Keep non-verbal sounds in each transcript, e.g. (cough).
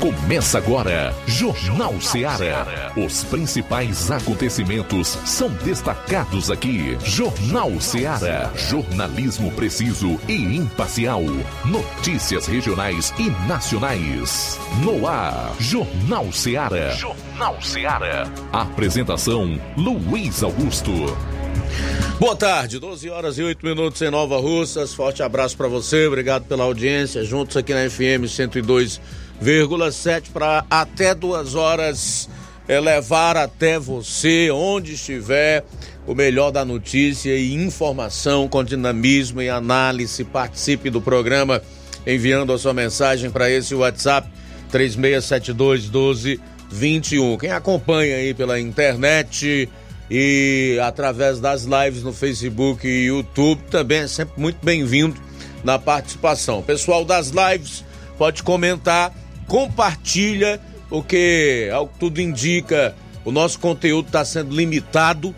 Começa agora, Jornal Ceará. Os principais acontecimentos são destacados aqui. Jornal Ceará. Jornalismo preciso e imparcial. Notícias regionais e nacionais. No ar, Jornal Ceará. Jornal Ceará. Apresentação: Luiz Augusto. Boa tarde, 12 horas e 8 minutos em Nova Russas. Forte abraço para você, obrigado pela audiência. Juntos aqui na FM 102 1,7 para até duas horas é, levar até você, onde estiver, o melhor da notícia e informação com dinamismo e análise. Participe do programa enviando a sua mensagem para esse WhatsApp 3672 1221. Quem acompanha aí pela internet e através das lives no Facebook e YouTube também é sempre muito bem-vindo na participação. Pessoal das lives, pode comentar compartilha, porque, ao que tudo indica, o nosso conteúdo está sendo limitado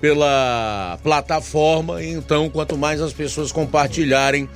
pela plataforma, então quanto mais as pessoas compartilharem,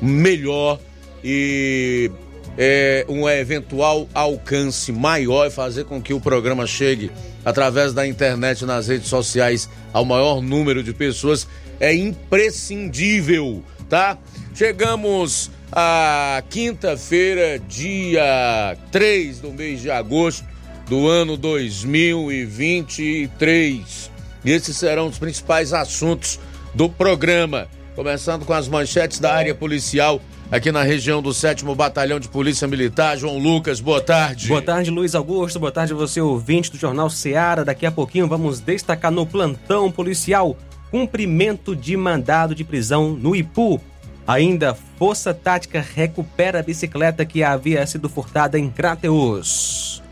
melhor e é, um eventual alcance maior e fazer com que o programa chegue através da internet nas redes sociais ao maior número de pessoas é imprescindível, tá? Chegamos a quinta-feira, dia 3 do mês de agosto do ano 2023. E esses serão os principais assuntos do programa, começando com as manchetes da área policial aqui na região do 7 Batalhão de Polícia Militar. João Lucas, boa tarde. Boa tarde, Luiz Augusto. Boa tarde, você ouvinte do Jornal Seara. Daqui a pouquinho vamos destacar no plantão policial cumprimento de mandado de prisão no Ipu. Ainda, Força Tática recupera a bicicleta que havia sido furtada em Crateus.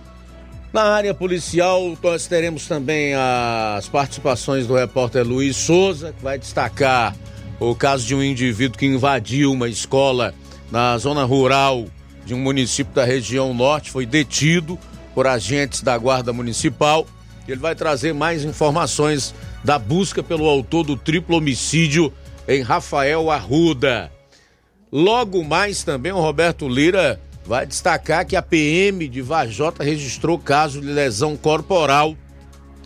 Na área policial, nós teremos também as participações do repórter Luiz Souza, que vai destacar o caso de um indivíduo que invadiu uma escola na zona rural de um município da região norte, foi detido por agentes da Guarda Municipal. Ele vai trazer mais informações da busca pelo autor do triplo homicídio em Rafael Arruda. Logo mais também o Roberto Lira vai destacar que a PM de Vajota registrou caso de lesão corporal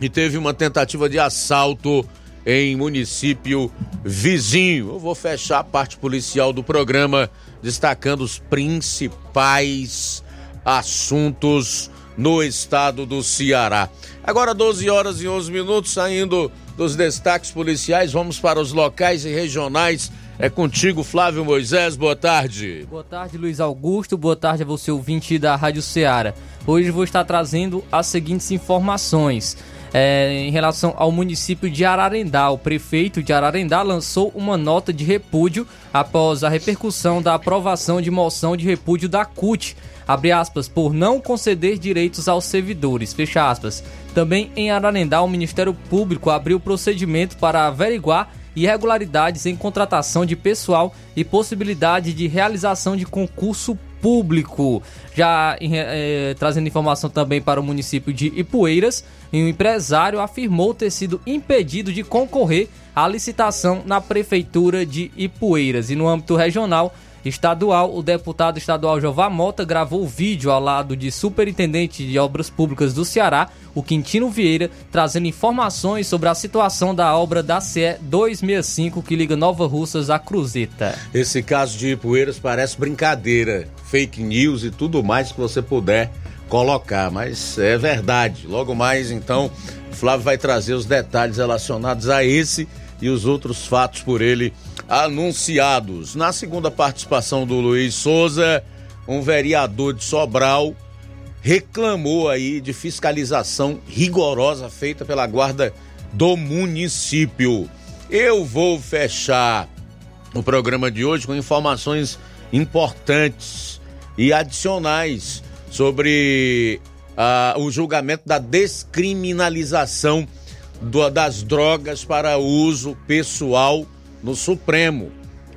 e teve uma tentativa de assalto em município vizinho. Eu vou fechar a parte policial do programa destacando os principais assuntos no estado do Ceará. Agora 12 horas e 11 minutos saindo dos destaques policiais, vamos para os locais e regionais. É contigo, Flávio Moisés. Boa tarde. Boa tarde, Luiz Augusto. Boa tarde a você, ouvinte da Rádio Ceará. Hoje vou estar trazendo as seguintes informações. É, em relação ao município de Ararendá, o prefeito de Ararendá lançou uma nota de repúdio após a repercussão da aprovação de moção de repúdio da CUT abre aspas, por não conceder direitos aos servidores, fecha aspas. Também em Ararendá, o Ministério Público abriu procedimento para averiguar irregularidades em contratação de pessoal e possibilidade de realização de concurso público. Já é, trazendo informação também para o município de Ipueiras, um empresário afirmou ter sido impedido de concorrer à licitação na prefeitura de Ipueiras. E no âmbito regional, estadual, o deputado estadual Jová Mota gravou vídeo ao lado de superintendente de obras públicas do Ceará, o Quintino Vieira, trazendo informações sobre a situação da obra da CE 265 que liga Nova Russas à Cruzeta. Esse caso de Ipueiras parece brincadeira, fake news e tudo mais que você puder colocar, mas é verdade. Logo mais, então, Flávio vai trazer os detalhes relacionados a esse e os outros fatos por ele anunciados. Na segunda participação do Luiz Souza, um vereador de Sobral reclamou aí de fiscalização rigorosa feita pela guarda do município. Eu vou fechar o programa de hoje com informações importantes e adicionais sobre uh, o julgamento da descriminalização do, das drogas para uso pessoal no Supremo.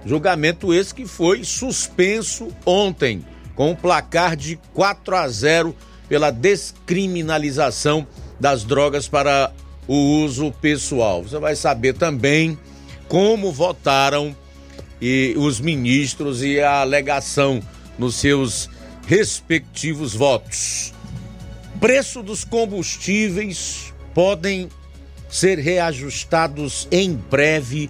Julgamento esse que foi suspenso ontem, com um placar de 4 a 0 pela descriminalização das drogas para o uso pessoal. Você vai saber também como votaram e os ministros e a alegação nos seus respectivos votos. Preço dos combustíveis podem ser reajustados em breve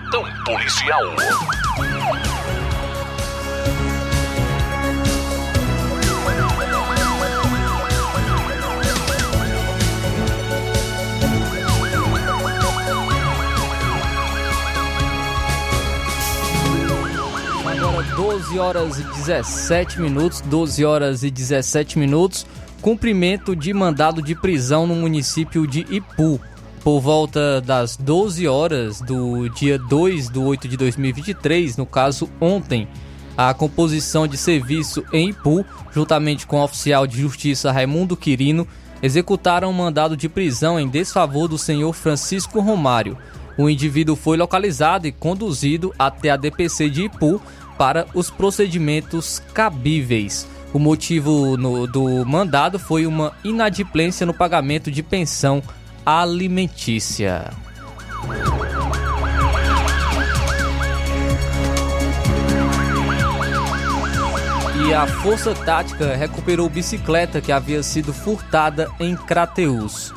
policial. Agora 12 horas e 17 minutos, 12 horas e 17 minutos. Cumprimento de mandado de prisão no município de Ipu. Por volta das 12 horas do dia 2 de 8 de 2023, no caso ontem, a composição de serviço em Ipu, juntamente com o oficial de justiça Raimundo Quirino, executaram um mandado de prisão em desfavor do senhor Francisco Romário. O indivíduo foi localizado e conduzido até a DPC de Ipu para os procedimentos cabíveis. O motivo no, do mandado foi uma inadimplência no pagamento de pensão alimentícia. E a Força Tática recuperou bicicleta que havia sido furtada em Crateus.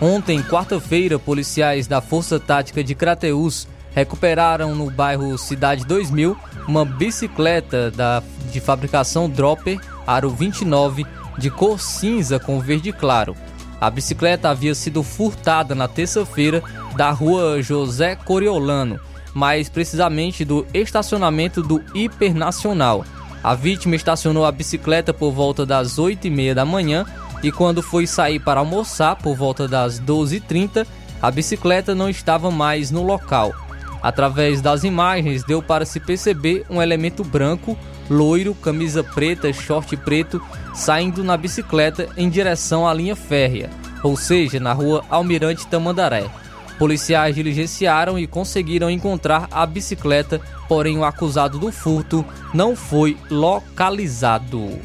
Ontem, quarta-feira, policiais da Força Tática de Crateus recuperaram no bairro Cidade 2000 uma bicicleta da, de fabricação Dropper Aro 29 de cor cinza com verde claro. A bicicleta havia sido furtada na terça-feira da rua José Coriolano, mais precisamente do estacionamento do Hipernacional. A vítima estacionou a bicicleta por volta das 8h30 da manhã e quando foi sair para almoçar por volta das 12h30, a bicicleta não estava mais no local. Através das imagens, deu para se perceber um elemento branco, loiro, camisa preta, short preto, saindo na bicicleta em direção à linha férrea, ou seja, na rua Almirante Tamandaré. Policiais diligenciaram e conseguiram encontrar a bicicleta, porém o acusado do furto não foi localizado.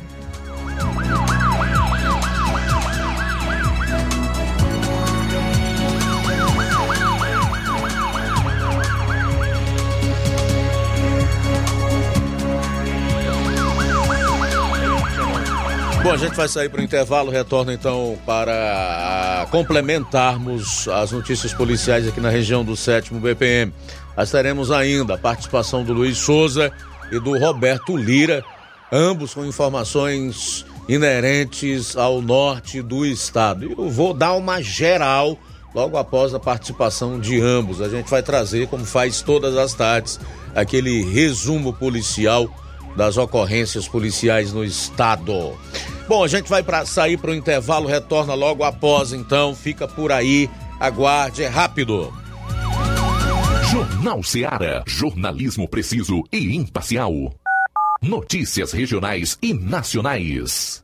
Bom, a gente vai sair para o intervalo, retorna então para complementarmos as notícias policiais aqui na região do 7 BPM. Nós teremos ainda a participação do Luiz Souza e do Roberto Lira, ambos com informações inerentes ao norte do estado. Eu vou dar uma geral logo após a participação de ambos. A gente vai trazer, como faz todas as tardes, aquele resumo policial das ocorrências policiais no estado. Bom, a gente vai para sair para o intervalo, retorna logo após, então fica por aí, aguarde, é rápido. Jornal Seara, jornalismo preciso e imparcial. Notícias regionais e nacionais.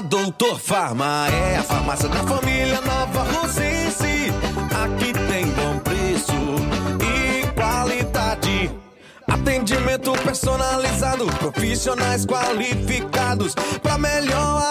Doutor Farma é a farmácia da família Nova Rosense. Aqui tem bom preço e qualidade. Atendimento personalizado, profissionais qualificados para melhor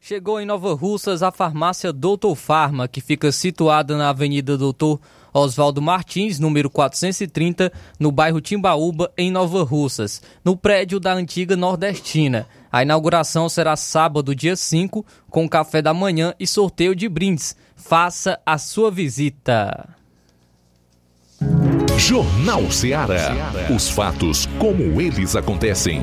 Chegou em Nova Russas a farmácia Doutor Farma, que fica situada na Avenida Doutor Oswaldo Martins, número 430, no bairro Timbaúba, em Nova Russas, no prédio da antiga Nordestina. A inauguração será sábado, dia 5, com café da manhã e sorteio de brindes. Faça a sua visita. Jornal Ceará. Os fatos como eles acontecem.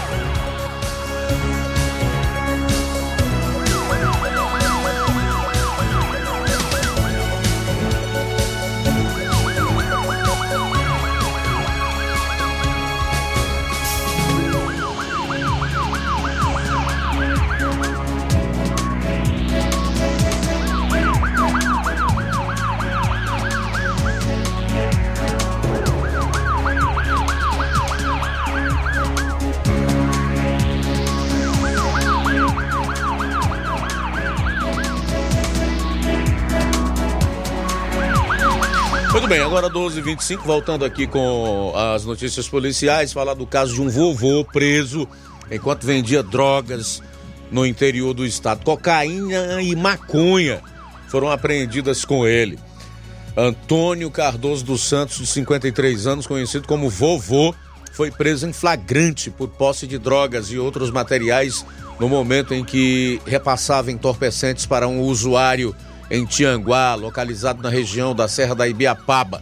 Muito bem, agora 12h25, voltando aqui com as notícias policiais, falar do caso de um vovô preso enquanto vendia drogas no interior do estado. Cocaína e maconha foram apreendidas com ele. Antônio Cardoso dos Santos, de 53 anos, conhecido como vovô, foi preso em flagrante por posse de drogas e outros materiais no momento em que repassava entorpecentes para um usuário em Tianguá, localizado na região da Serra da Ibiapaba.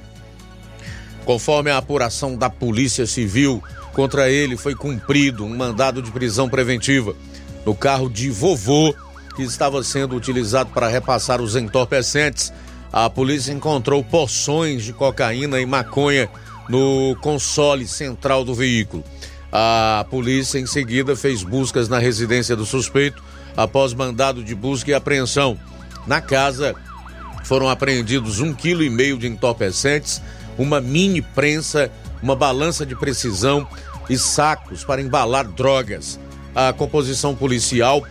Conforme a apuração da Polícia Civil, contra ele foi cumprido um mandado de prisão preventiva no carro de vovô que estava sendo utilizado para repassar os entorpecentes. A polícia encontrou porções de cocaína e maconha no console central do veículo. A polícia em seguida fez buscas na residência do suspeito após mandado de busca e apreensão. Na casa foram apreendidos um quilo e meio de entorpecentes, uma mini prensa, uma balança de precisão e sacos para embalar drogas. A composição policial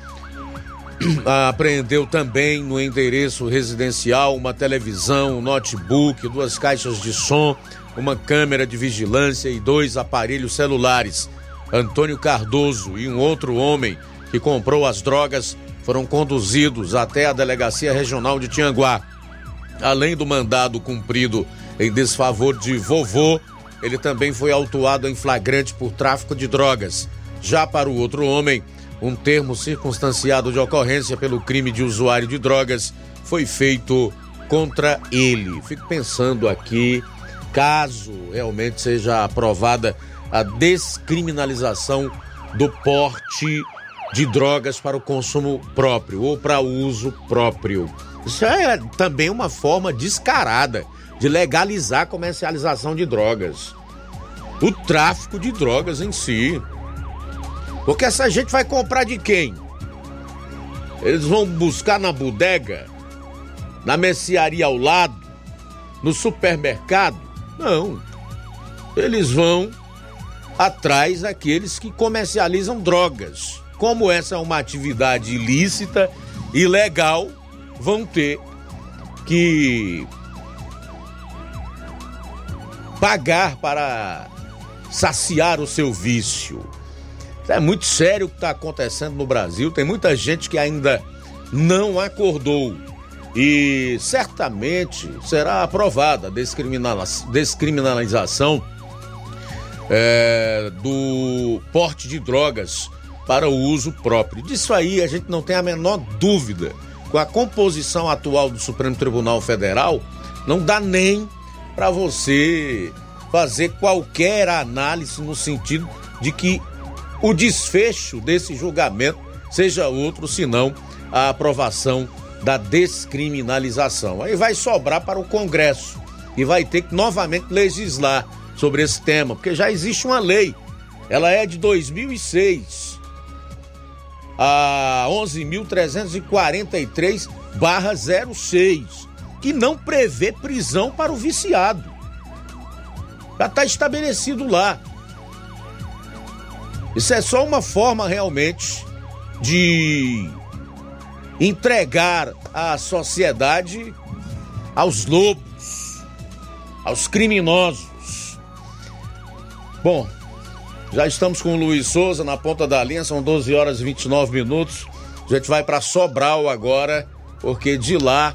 (clears throat) apreendeu também no endereço residencial uma televisão, um notebook, duas caixas de som, uma câmera de vigilância e dois aparelhos celulares. Antônio Cardoso e um outro homem que comprou as drogas foram conduzidos até a Delegacia Regional de Tianguá. Além do mandado cumprido em desfavor de vovô, ele também foi autuado em flagrante por tráfico de drogas. Já para o outro homem, um termo circunstanciado de ocorrência pelo crime de usuário de drogas foi feito contra ele. Fico pensando aqui, caso realmente seja aprovada a descriminalização do porte de drogas para o consumo próprio ou para uso próprio. Isso é também uma forma descarada de legalizar a comercialização de drogas. O tráfico de drogas em si. Porque essa gente vai comprar de quem? Eles vão buscar na bodega, na mercearia ao lado, no supermercado? Não. Eles vão atrás daqueles que comercializam drogas como essa é uma atividade ilícita e legal, vão ter que pagar para saciar o seu vício. É muito sério o que está acontecendo no Brasil. Tem muita gente que ainda não acordou. E certamente será aprovada a descriminalização é, do porte de drogas para o uso próprio. Disso aí a gente não tem a menor dúvida. Com a composição atual do Supremo Tribunal Federal, não dá nem para você fazer qualquer análise no sentido de que o desfecho desse julgamento seja outro senão a aprovação da descriminalização. Aí vai sobrar para o Congresso e vai ter que novamente legislar sobre esse tema, porque já existe uma lei. Ela é de 2006 a 11.343/06, que não prevê prisão para o viciado. Já está estabelecido lá. Isso é só uma forma realmente de entregar a sociedade aos lobos, aos criminosos. Bom, Já estamos com o Luiz Souza na ponta da linha, são 12 horas e 29 minutos. A gente vai para Sobral agora, porque de lá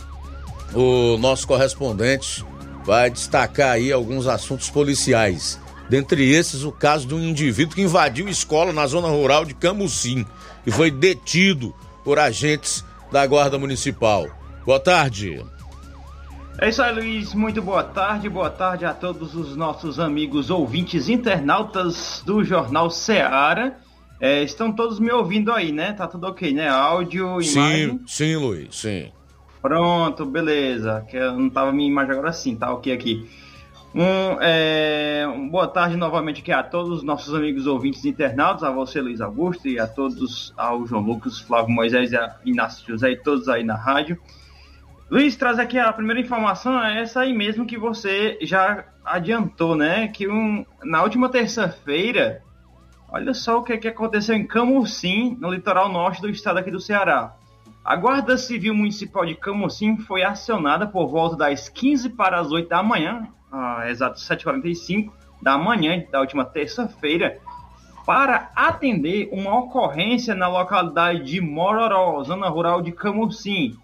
o nosso correspondente vai destacar aí alguns assuntos policiais. Dentre esses, o caso de um indivíduo que invadiu escola na zona rural de Camucim e foi detido por agentes da Guarda Municipal. Boa tarde. É isso aí, Luiz. Muito boa tarde. Boa tarde a todos os nossos amigos ouvintes internautas do Jornal Seara. É, estão todos me ouvindo aí, né? Tá tudo ok, né? Áudio, imagem? Sim, sim, Luiz, sim. Pronto, beleza. Que eu não tava minha imagem agora sim, tá ok aqui. Um, é, um, boa tarde novamente aqui a todos os nossos amigos ouvintes internautas, a você, Luiz Augusto, e a todos, ao João Lucas, Flávio Moisés e a Inácio José e todos aí na rádio. Luiz, traz aqui a primeira informação, é essa aí mesmo que você já adiantou, né? Que um, na última terça-feira, olha só o que, que aconteceu em Camusim, no litoral norte do estado aqui do Ceará. A Guarda Civil Municipal de Camusim foi acionada por volta das 15 para as 8 da manhã, ah, exato 7h45 da manhã da última terça-feira, para atender uma ocorrência na localidade de Mororó, zona rural de Camusim,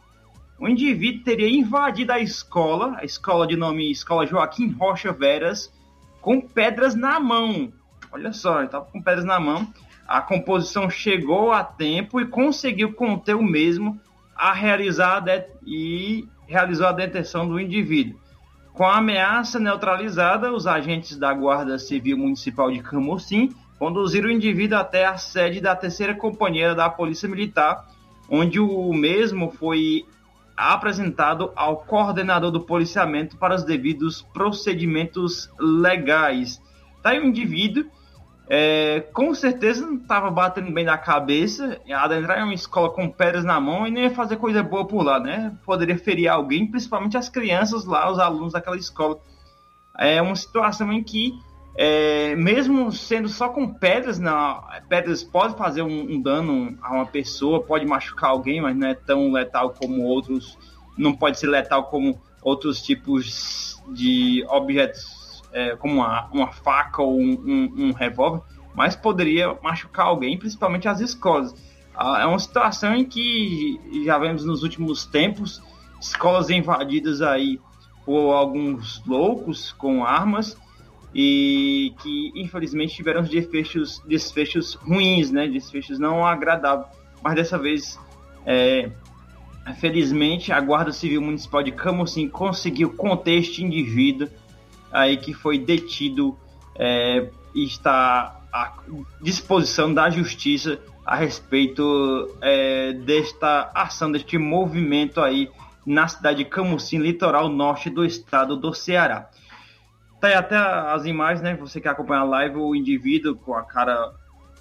o indivíduo teria invadido a escola, a escola de nome Escola Joaquim Rocha Veras, com pedras na mão. Olha só, estava com pedras na mão. A composição chegou a tempo e conseguiu conter o mesmo a realizar a e realizou a detenção do indivíduo. Com a ameaça neutralizada, os agentes da Guarda Civil Municipal de Camocim conduziram o indivíduo até a sede da terceira companhia da Polícia Militar, onde o mesmo foi apresentado ao coordenador do policiamento para os devidos procedimentos legais. Tá aí um indivíduo, é, com certeza não estava batendo bem na cabeça, adentrar em uma escola com pedras na mão e nem ia fazer coisa boa por lá, né? Poderia ferir alguém, principalmente as crianças lá, os alunos daquela escola. É uma situação em que é, mesmo sendo só com pedras, não, pedras pode fazer um, um, dano a uma pessoa, pode machucar alguém, mas não é tão letal como outros, não pode ser letal como outros tipos de objetos, é, como uma, uma, faca ou um, um, um revólver, mas poderia machucar alguém, principalmente as escolas. Ah, é uma situação em que já vemos nos últimos tempos escolas invadidas aí por alguns loucos com armas e que infelizmente tiveram desfechos, desfechos ruins, né? Desfechos não agradáveis. Mas dessa vez, é, felizmente, a Guarda Civil Municipal de Camocim conseguiu conter este indivíduo aí que foi detido é, e está à disposição da justiça a respeito é, desta ação, deste movimento aí na cidade de Camusim, litoral norte do estado do Ceará. Tá até as imagens, né? Você que acompanha a live, o indivíduo com a cara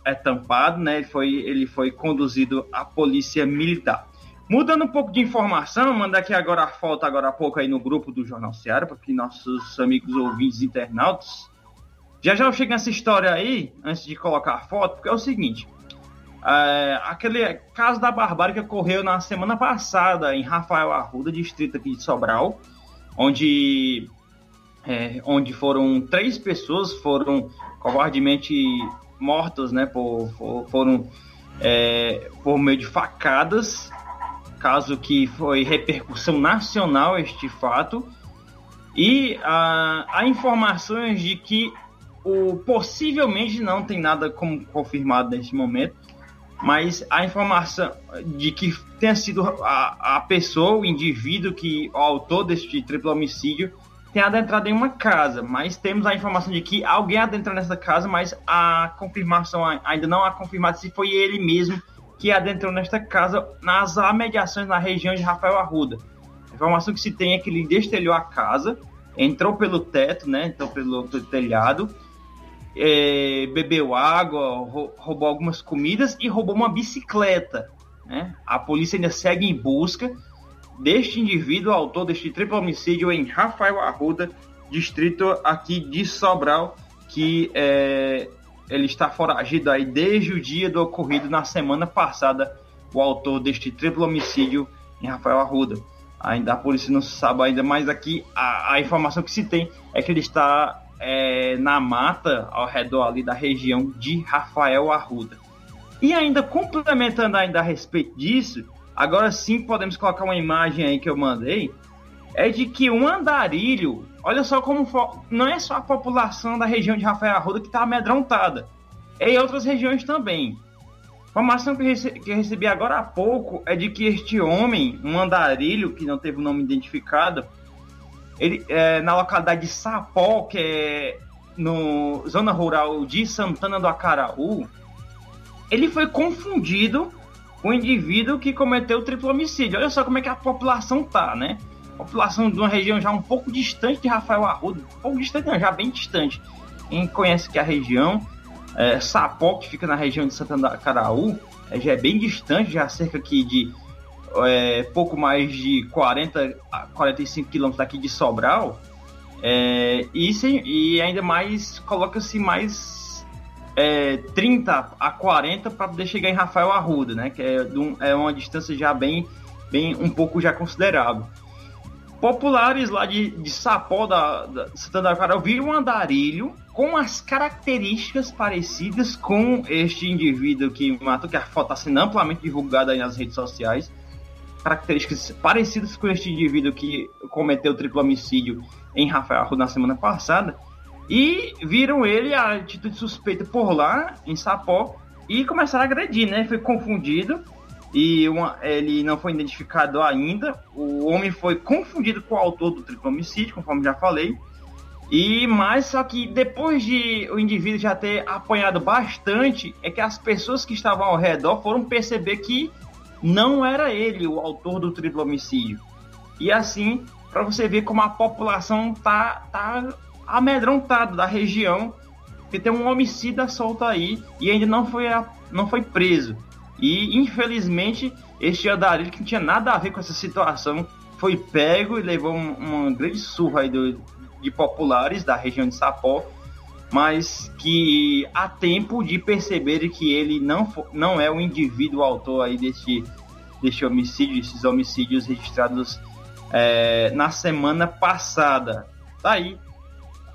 é tampado, né? Ele foi, ele foi conduzido à polícia militar. Mudando um pouco de informação, mandar aqui agora a foto agora há pouco aí no grupo do Jornal Seara, para que nossos amigos ouvintes internautas. Já já eu chego nessa história aí, antes de colocar a foto, porque é o seguinte. É, aquele caso da barbárie que ocorreu na semana passada em Rafael Arruda, distrito aqui de Sobral, onde é, onde foram três pessoas foram covardemente mortas, né, por, foram é, por meio de facadas, caso que foi repercussão nacional este fato, e ah, há informações de que o possivelmente não tem nada como confirmado neste momento, mas a informação de que tenha sido a, a pessoa, o indivíduo que o autor deste triplo homicídio tem adentrado em uma casa, mas temos a informação de que alguém adentrou nessa casa, mas a confirmação ainda não há confirmado se foi ele mesmo que adentrou nesta casa nas amediações na região de Rafael Arruda. A informação que se tem é que ele destelhou a casa, entrou pelo teto, né? Entrou pelo, pelo telhado, é, bebeu água, roubou algumas comidas e roubou uma bicicleta. Né? A polícia ainda segue em busca deste indivíduo, autor deste triplo homicídio em Rafael Arruda, distrito aqui de Sobral, que é, ele está foragido aí desde o dia do ocorrido na semana passada, o autor deste triplo homicídio em Rafael Arruda. Ainda a polícia não sabe ainda, mas aqui a, a informação que se tem é que ele está é, na mata ao redor ali da região de Rafael Arruda. E ainda complementando ainda a respeito disso, agora sim podemos colocar uma imagem aí que eu mandei, é de que um andarilho, olha só como não é só a população da região de Rafael Arruda que está amedrontada, é em outras regiões também. Informação que, rece que recebi agora há pouco é de que este homem, um andarilho que não teve o nome identificado, ele é, na localidade de Sapó, que é no zona rural de Santana do Acaraú, ele foi confundido o indivíduo que cometeu o triplo homicídio. Olha só como é que a população tá, né? população de uma região já um pouco distante de Rafael Arruda, um pouco distante, não, já bem distante. Quem conhece que a região, é, Sapó, que fica na região de Santana do Acaraú, é, já é bem distante, já cerca aqui de é, pouco mais de 40 a 45 quilômetros daqui de Sobral, é, e, e ainda mais coloca-se mais é, 30 a 40 para poder chegar em Rafael Arruda, né? Que é, um, é uma distância já bem, bem um pouco já considerável. Populares lá de, de Sapó da, da Santana da Carol viram um andarilho com as características parecidas com este indivíduo que matou, que a foto está sendo amplamente divulgada aí nas redes sociais características parecidas com este indivíduo que cometeu o triplo homicídio em Rafael Arruda na semana passada e viram ele a atitude suspeita por lá em Sapó e começaram a agredir, né? Foi confundido e uma, ele não foi identificado ainda. O homem foi confundido com o autor do triplo homicídio, conforme já falei. E mais só que depois de o indivíduo já ter apanhado bastante, é que as pessoas que estavam ao redor foram perceber que não era ele o autor do triplo homicídio. E assim, para você ver como a população tá, tá amedrontada da região, que tem um homicida solto aí e ainda não foi, não foi preso. E infelizmente, este andarilho que não tinha nada a ver com essa situação foi pego e levou uma grande surra aí do, de populares da região de Sapó mas que há tempo de perceber que ele não, não é o indivíduo autor aí deste, deste homicídio, esses homicídios registrados é, na semana passada. Tá aí.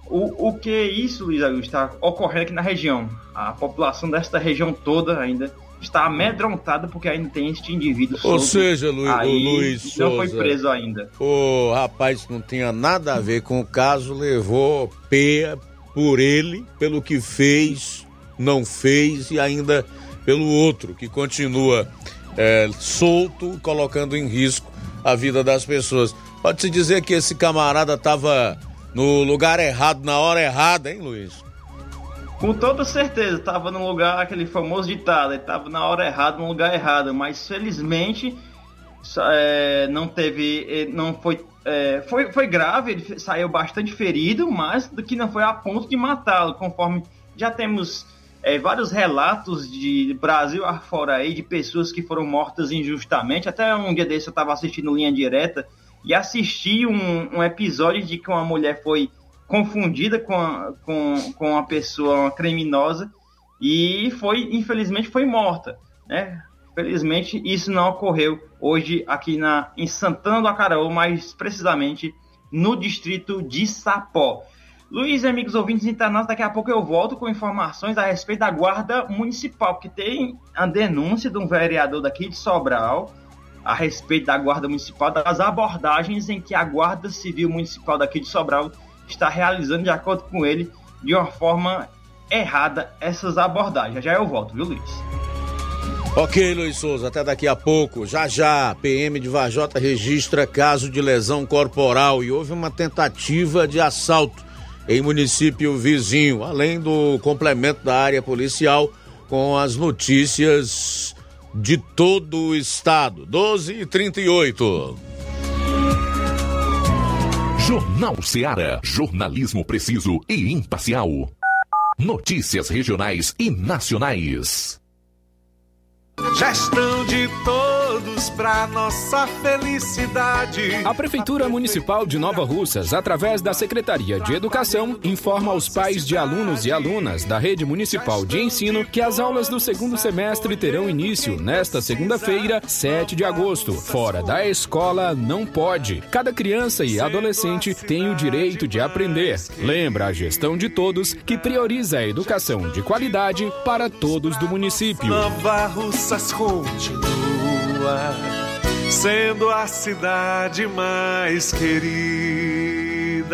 O, o que é isso, Luiz Augusto, está ocorrendo aqui na região? A população desta região toda ainda está amedrontada porque ainda tem este indivíduo Ou seja, Lu, aí, Luiz não Souza, foi preso ainda. O rapaz não tinha nada a ver com o caso, levou peia por ele, pelo que fez, não fez e ainda pelo outro que continua é, solto, colocando em risco a vida das pessoas. Pode-se dizer que esse camarada estava no lugar errado, na hora errada, hein, Luiz? Com toda certeza, estava no lugar, aquele famoso ditado, estava na hora errada, no lugar errado, mas felizmente é, não teve, não foi é, foi, foi grave, ele saiu bastante ferido, mas do que não foi a ponto de matá-lo, conforme já temos é, vários relatos de Brasil afora aí, de pessoas que foram mortas injustamente. Até um dia desse eu estava assistindo Linha Direta e assisti um, um, episódio de que uma mulher foi confundida com, a, com, com uma pessoa uma criminosa e foi, infelizmente, foi morta, né? Felizmente, isso não ocorreu hoje aqui na, em Santana do Acaraú, mais precisamente no distrito de Sapó. Luiz, amigos ouvintes internados, daqui a pouco eu volto com informações a respeito da Guarda Municipal, que tem a denúncia de um vereador daqui de Sobral a respeito da Guarda Municipal, das abordagens em que a Guarda Civil Municipal daqui de Sobral está realizando, de acordo com ele, de uma forma errada essas abordagens. Já eu volto, viu, Luiz? Ok, Luiz Souza, até daqui a pouco. Já já, PM de Vajota registra caso de lesão corporal e houve uma tentativa de assalto em município vizinho, além do complemento da área policial com as notícias de todo o estado. 12 e 38. Jornal Seara. Jornalismo preciso e imparcial. Notícias regionais e nacionais. Gestão de todos para nossa felicidade. A Prefeitura Municipal de Nova Russas, através da Secretaria de Educação, informa aos pais de alunos e alunas da Rede Municipal de Ensino que as aulas do segundo semestre terão início nesta segunda-feira, 7 de agosto. Fora da escola, não pode. Cada criança e adolescente tem o direito de aprender. Lembra a gestão de todos que prioriza a educação de qualidade para todos do município. Nova Russas continua sendo a cidade mais querida.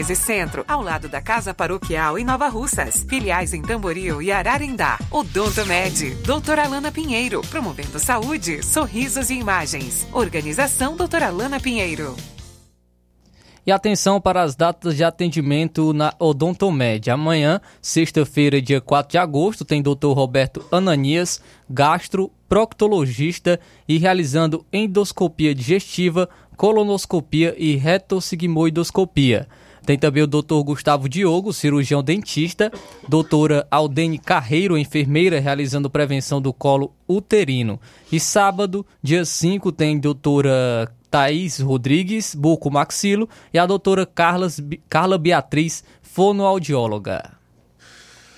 1213 Centro, ao lado da Casa Paroquial em Nova Russas. Filiais em Tamboril e Ararindá. Odonto Med, doutora Alana Pinheiro, promovendo saúde, sorrisos e imagens. Organização doutora Alana Pinheiro. E atenção para as datas de atendimento na Odontomed. Amanhã, sexta-feira, dia 4 de agosto, tem Dr. Roberto Ananias, gastro, proctologista e realizando endoscopia digestiva, colonoscopia e retossigmoidoscopia. Tem também o Dr. Gustavo Diogo, cirurgião dentista, doutora Aldene Carreiro, enfermeira, realizando prevenção do colo uterino. E sábado, dia 5, tem doutora Thaís Rodrigues, buco maxilo, e a doutora Carla Beatriz, fonoaudióloga.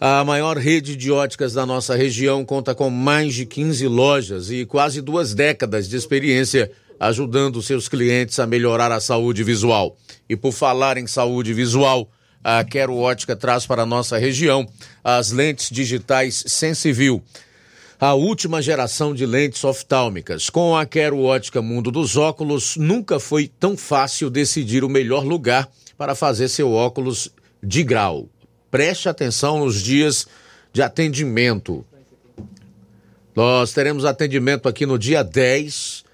A maior rede de óticas da nossa região conta com mais de 15 lojas e quase duas décadas de experiência ajudando seus clientes a melhorar a saúde visual. E por falar em saúde visual, a Quero Ótica traz para a nossa região as lentes digitais Sensivil, a última geração de lentes oftálmicas. Com a Quero Ótica Mundo dos Óculos, nunca foi tão fácil decidir o melhor lugar para fazer seu óculos de grau preste atenção nos dias de atendimento. Nós teremos atendimento aqui no dia 10.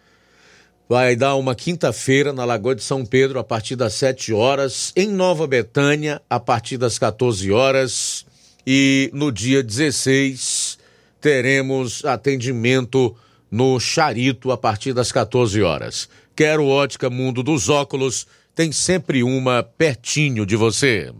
Vai dar uma quinta-feira na Lagoa de São Pedro a partir das 7 horas, em Nova Betânia a partir das 14 horas e no dia 16 teremos atendimento no Charito a partir das 14 horas. Quero Ótica Mundo dos Óculos, tem sempre uma pertinho de você.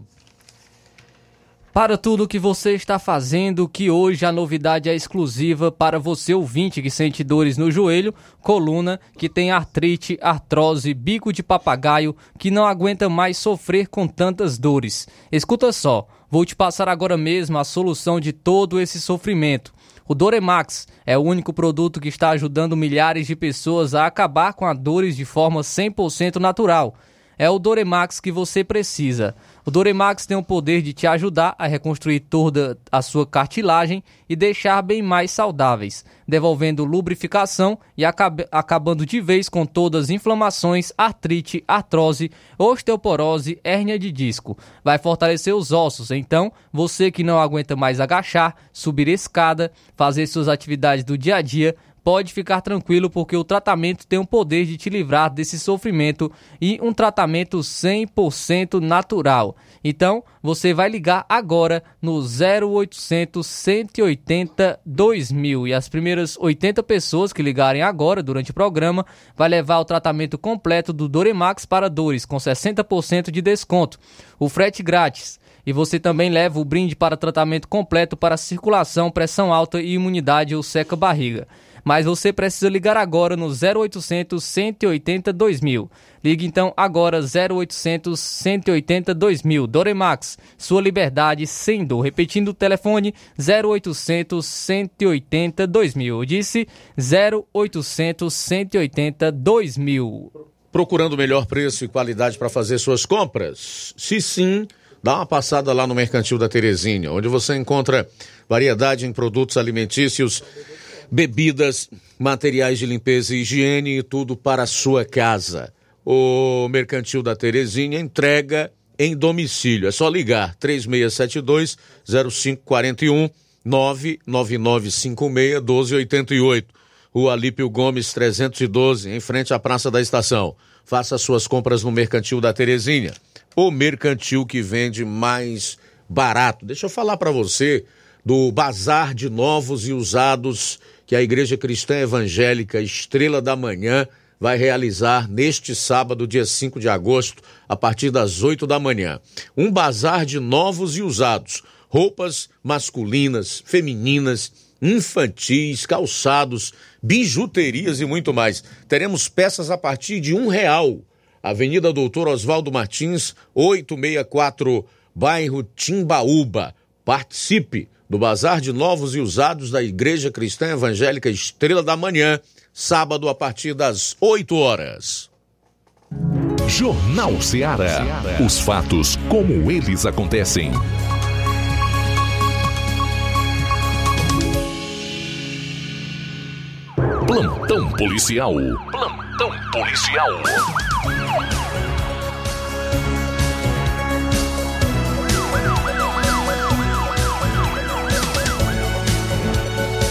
Para tudo que você está fazendo, que hoje a novidade é exclusiva para você ouvinte que sente dores no joelho, coluna, que tem artrite, artrose, bico de papagaio, que não aguenta mais sofrer com tantas dores. Escuta só, vou te passar agora mesmo a solução de todo esse sofrimento. O Doremax é o único produto que está ajudando milhares de pessoas a acabar com as dores de forma 100% natural. É o Doremax que você precisa. O Doremax tem o poder de te ajudar a reconstruir toda a sua cartilagem e deixar bem mais saudáveis, devolvendo lubrificação e acab acabando de vez com todas as inflamações, artrite, artrose, osteoporose, hérnia de disco. Vai fortalecer os ossos, então você que não aguenta mais agachar, subir escada, fazer suas atividades do dia a dia, pode ficar tranquilo porque o tratamento tem o poder de te livrar desse sofrimento e um tratamento 100% natural. Então, você vai ligar agora no 0800 180 2000 e as primeiras 80 pessoas que ligarem agora durante o programa vai levar o tratamento completo do Doremax para dores com 60% de desconto. O frete grátis e você também leva o brinde para tratamento completo para circulação, pressão alta e imunidade ou seca barriga. Mas você precisa ligar agora no 0800 180 2000. Ligue então agora 0800 180 2000. Doremax, sua liberdade sem dor. Repetindo o telefone 0800 180 2000. Eu disse 0800 180 2000. Procurando o melhor preço e qualidade para fazer suas compras? Se sim, dá uma passada lá no Mercantil da Terezinha, onde você encontra variedade em produtos alimentícios, bebidas, materiais de limpeza e higiene e tudo para a sua casa. O Mercantil da Terezinha entrega em domicílio. É só ligar 3672 0541 99956 1288. Rua Alípio Gomes 312, em frente à Praça da Estação. Faça suas compras no Mercantil da Terezinha. O mercantil que vende mais barato. Deixa eu falar para você do Bazar de Novos e Usados que a Igreja Cristã Evangélica Estrela da Manhã vai realizar neste sábado, dia 5 de agosto, a partir das 8 da manhã. Um bazar de novos e usados, roupas masculinas, femininas, infantis, calçados, bijuterias e muito mais. Teremos peças a partir de um real. Avenida Doutor Oswaldo Martins, 864, bairro Timbaúba. Participe do Bazar de Novos e Usados da Igreja Cristã Evangélica Estrela da Manhã, sábado a partir das 8 horas. Jornal Ceará. Os fatos como eles acontecem. Plantão policial. Plantão policial.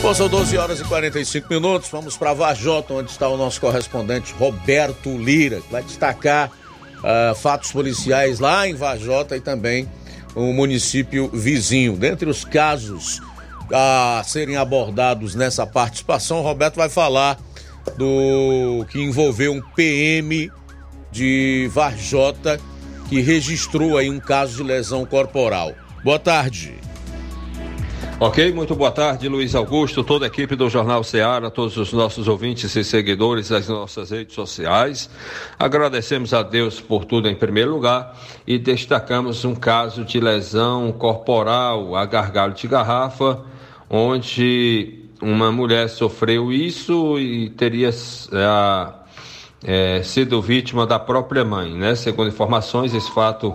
Bom, são 12 horas e 45 minutos. Vamos para Vajota, onde está o nosso correspondente Roberto Lira, que vai destacar uh, fatos policiais lá em Vajota e também o município vizinho. Dentre os casos a serem abordados nessa participação, Roberto vai falar do que envolveu um PM de Varjota que registrou aí um caso de lesão corporal. Boa tarde. Ok, muito boa tarde, Luiz Augusto, toda a equipe do Jornal Ceará, todos os nossos ouvintes e seguidores das nossas redes sociais. Agradecemos a Deus por tudo em primeiro lugar e destacamos um caso de lesão corporal a gargalo de garrafa, onde uma mulher sofreu isso e teria é, é, sido vítima da própria mãe, né? Segundo informações, esse fato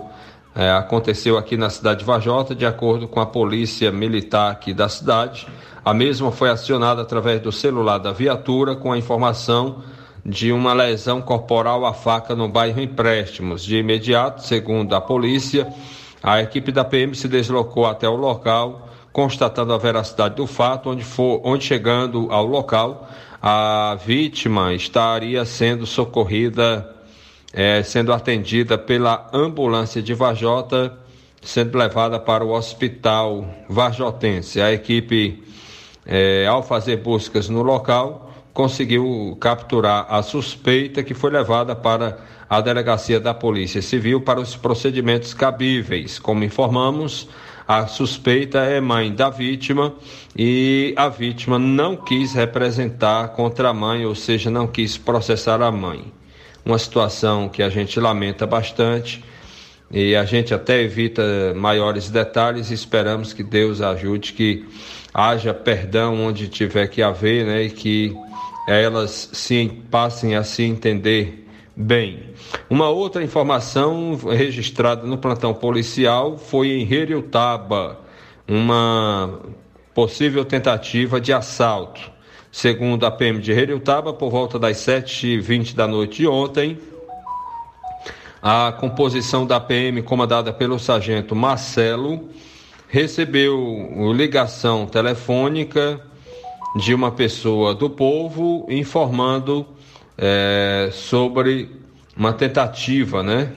é, aconteceu aqui na cidade de Vajota, de acordo com a polícia militar aqui da cidade. A mesma foi acionada através do celular da viatura com a informação de uma lesão corporal à faca no bairro Empréstimos. De imediato, segundo a polícia, a equipe da PM se deslocou até o local, constatando a veracidade do fato, onde, for, onde chegando ao local, a vítima estaria sendo socorrida é, sendo atendida pela ambulância de Vajota, sendo levada para o hospital Vajotense. A equipe, é, ao fazer buscas no local, conseguiu capturar a suspeita que foi levada para a delegacia da Polícia Civil para os procedimentos cabíveis. Como informamos, a suspeita é mãe da vítima e a vítima não quis representar contra a mãe, ou seja, não quis processar a mãe uma situação que a gente lamenta bastante e a gente até evita maiores detalhes e esperamos que Deus ajude que haja perdão onde tiver que haver, né, e que elas se passem a se entender bem. Uma outra informação registrada no plantão policial foi em Heriutaba, uma possível tentativa de assalto. Segundo a PM de Heriutaba, por volta das 7h20 da noite de ontem, a composição da PM, comandada pelo sargento Marcelo, recebeu ligação telefônica de uma pessoa do povo informando é, sobre uma tentativa, né?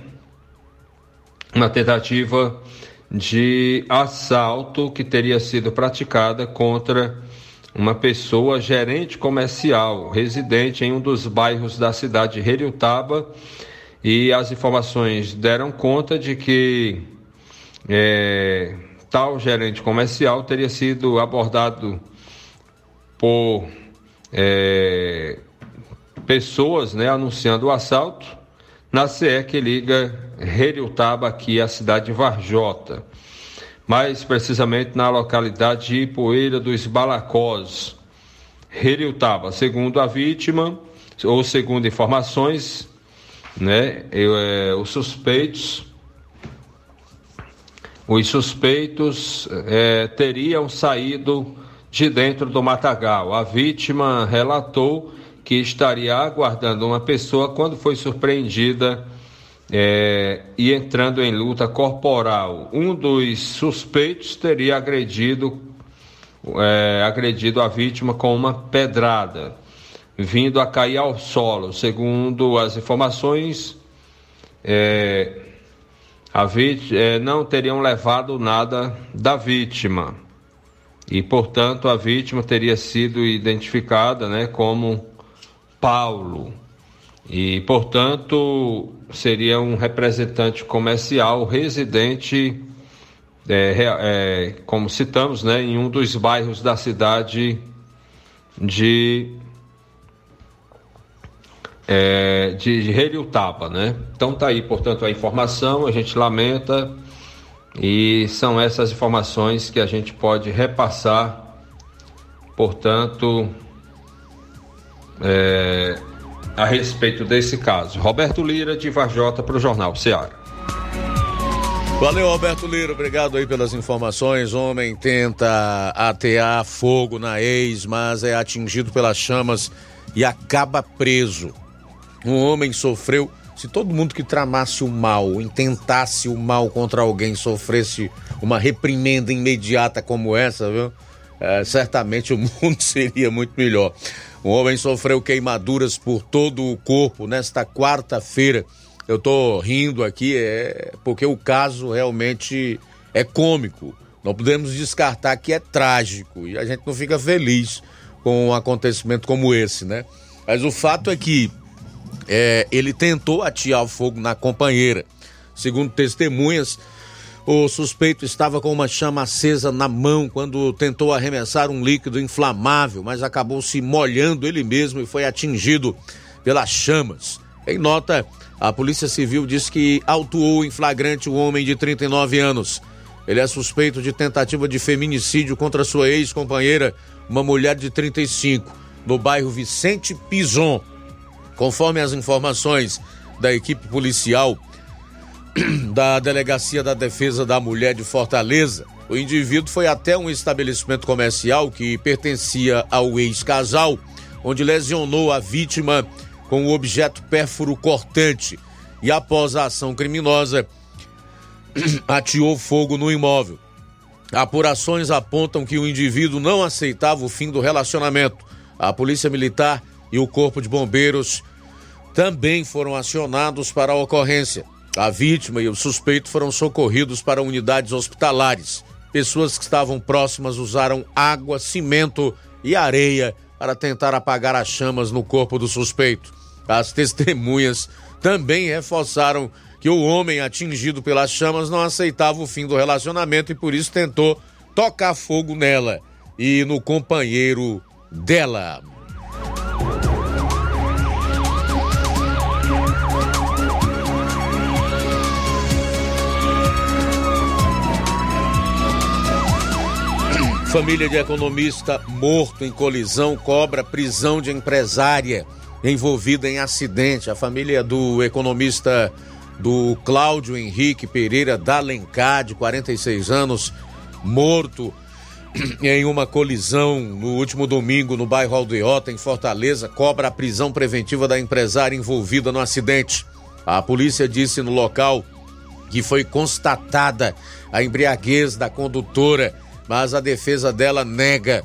Uma tentativa de assalto que teria sido praticada contra uma pessoa gerente comercial, residente em um dos bairros da cidade de Heriutaba, e as informações deram conta de que é, tal gerente comercial teria sido abordado por é, pessoas né, anunciando o assalto na CE que liga Heriutaba aqui à cidade de Varjota, mais precisamente na localidade de Ipoeira dos Balacós, Heriutaba. Segundo a vítima, ou segundo informações, né, eu, é, os suspeitos os suspeitos é, teriam saído de dentro do matagal. A vítima relatou que estaria aguardando uma pessoa quando foi surpreendida é, e entrando em luta corporal. Um dos suspeitos teria agredido, é, agredido a vítima com uma pedrada, vindo a cair ao solo. Segundo as informações, é, a vítima, é, não teriam levado nada da vítima. E, portanto, a vítima teria sido identificada né, como Paulo. E, portanto, seria um representante comercial residente, é, é, como citamos, né, em um dos bairros da cidade de, é, de, de Heliutaba, né? Então tá aí, portanto, a informação, a gente lamenta e são essas informações que a gente pode repassar, portanto, é, a respeito desse caso. Roberto Lira, de Varjota, para o Jornal Ceará. Valeu, Roberto Lira, obrigado aí pelas informações. Homem tenta atear fogo na ex, mas é atingido pelas chamas e acaba preso. Um homem sofreu. Se todo mundo que tramasse o mal, intentasse o mal contra alguém, sofresse uma reprimenda imediata como essa, viu? É, certamente o (laughs) mundo seria muito melhor. Um homem sofreu queimaduras por todo o corpo nesta quarta-feira. Eu estou rindo aqui é porque o caso realmente é cômico. Não podemos descartar que é trágico e a gente não fica feliz com um acontecimento como esse, né? Mas o fato é que é, ele tentou atear o fogo na companheira. Segundo testemunhas, o suspeito estava com uma chama acesa na mão quando tentou arremessar um líquido inflamável, mas acabou se molhando ele mesmo e foi atingido pelas chamas. Em nota, a Polícia Civil diz que autuou em flagrante o homem de 39 anos. Ele é suspeito de tentativa de feminicídio contra sua ex-companheira, uma mulher de 35, no bairro Vicente Pison. Conforme as informações da equipe policial, (clears throat) da Delegacia da Defesa da Mulher de Fortaleza, o indivíduo foi até um estabelecimento comercial que pertencia ao ex-casal, onde lesionou a vítima com o objeto pérfuro cortante e, após a ação criminosa, (clears throat) ateou fogo no imóvel. Apurações apontam que o indivíduo não aceitava o fim do relacionamento. A Polícia Militar e o Corpo de Bombeiros também foram acionados para a ocorrência. A vítima e o suspeito foram socorridos para unidades hospitalares. Pessoas que estavam próximas usaram água, cimento e areia para tentar apagar as chamas no corpo do suspeito. As (laughs) testemunhas também reforçaram que o homem atingido pelas chamas não aceitava o fim do relacionamento e por isso tentou tocar fogo nela e no companheiro dela. Família de economista morto em colisão cobra prisão de empresária envolvida em acidente. A família do economista do Cláudio Henrique Pereira Dalencar, de 46 anos, morto (clears throat) em uma colisão no último domingo no bairro Aldeota, em Fortaleza, cobra a prisão preventiva da empresária envolvida no acidente. A polícia disse no local que foi constatada a embriaguez da condutora mas a defesa dela nega.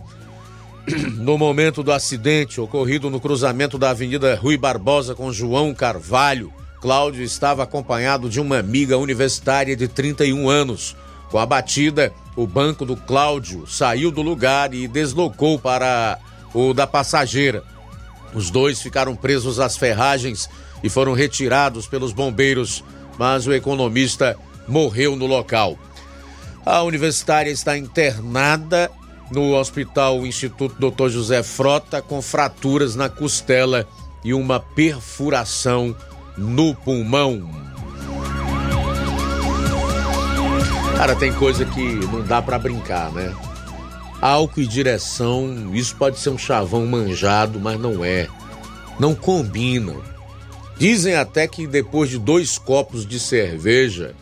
No momento do acidente ocorrido no cruzamento da Avenida Rui Barbosa com João Carvalho, Cláudio estava acompanhado de uma amiga universitária de 31 anos. Com a batida, o banco do Cláudio saiu do lugar e deslocou para o da passageira. Os dois ficaram presos às ferragens e foram retirados pelos bombeiros, mas o economista morreu no local. A universitária está internada no Hospital Instituto Dr. José Frota com fraturas na costela e uma perfuração no pulmão. Cara, tem coisa que não dá para brincar, né? Álcool e direção, isso pode ser um chavão manjado, mas não é. Não combinam. Dizem até que depois de dois copos de cerveja,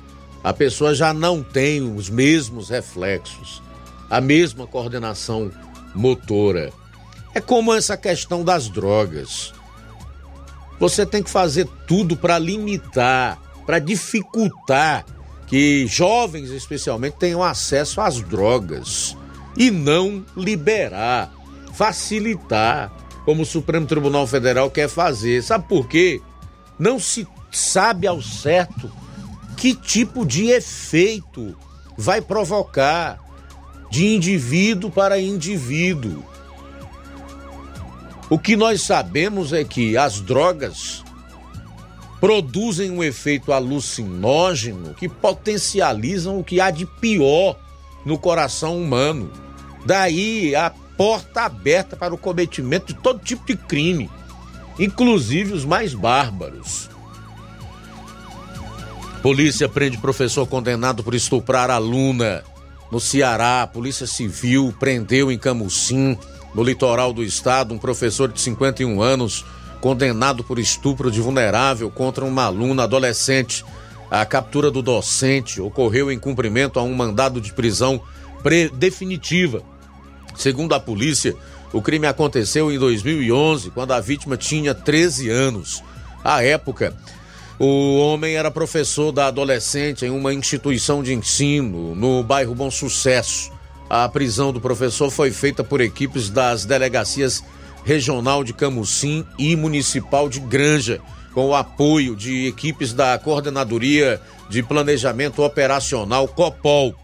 a pessoa já não tem os mesmos reflexos, a mesma coordenação motora. É como essa questão das drogas. Você tem que fazer tudo para limitar, para dificultar que jovens, especialmente, tenham acesso às drogas e não liberar, facilitar, como o Supremo Tribunal Federal quer fazer. Sabe por quê? Não se sabe ao certo que tipo de efeito vai provocar de indivíduo para indivíduo. O que nós sabemos é que as drogas produzem um efeito alucinógeno que potencializam o que há de pior no coração humano. Daí a porta aberta para o cometimento de todo tipo de crime, inclusive os mais bárbaros. Polícia prende professor condenado por estuprar aluna no Ceará. Polícia Civil prendeu em Camucim, no litoral do estado, um professor de 51 anos condenado por estupro de vulnerável contra uma aluna adolescente. A captura do docente ocorreu em cumprimento a um mandado de prisão definitiva. Segundo a polícia, o crime aconteceu em 2011, quando a vítima tinha 13 anos. À época, o homem era professor da adolescente em uma instituição de ensino no bairro Bom Sucesso. A prisão do professor foi feita por equipes das delegacias regional de Camucim e municipal de Granja, com o apoio de equipes da Coordenadoria de Planejamento Operacional COPOL.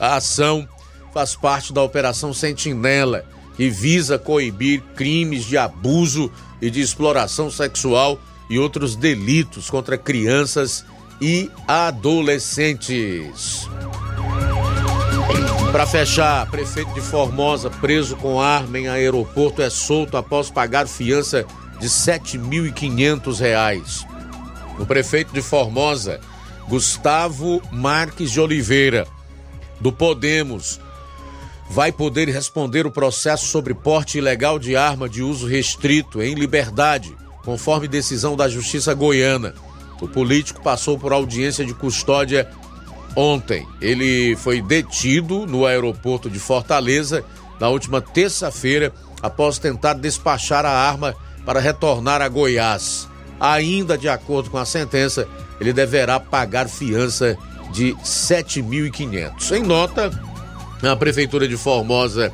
A ação faz parte da Operação Sentinela, que visa coibir crimes de abuso e de exploração sexual e outros delitos contra crianças e adolescentes. Para fechar, prefeito de Formosa, preso com arma em aeroporto, é solto após pagar fiança de R$ 7.500. O prefeito de Formosa, Gustavo Marques de Oliveira, do Podemos, vai poder responder o processo sobre porte ilegal de arma de uso restrito em liberdade conforme decisão da Justiça Goiana. O político passou por audiência de custódia ontem. Ele foi detido no aeroporto de Fortaleza na última terça-feira após tentar despachar a arma para retornar a Goiás. Ainda de acordo com a sentença, ele deverá pagar fiança de 7.500. Em nota, a prefeitura de Formosa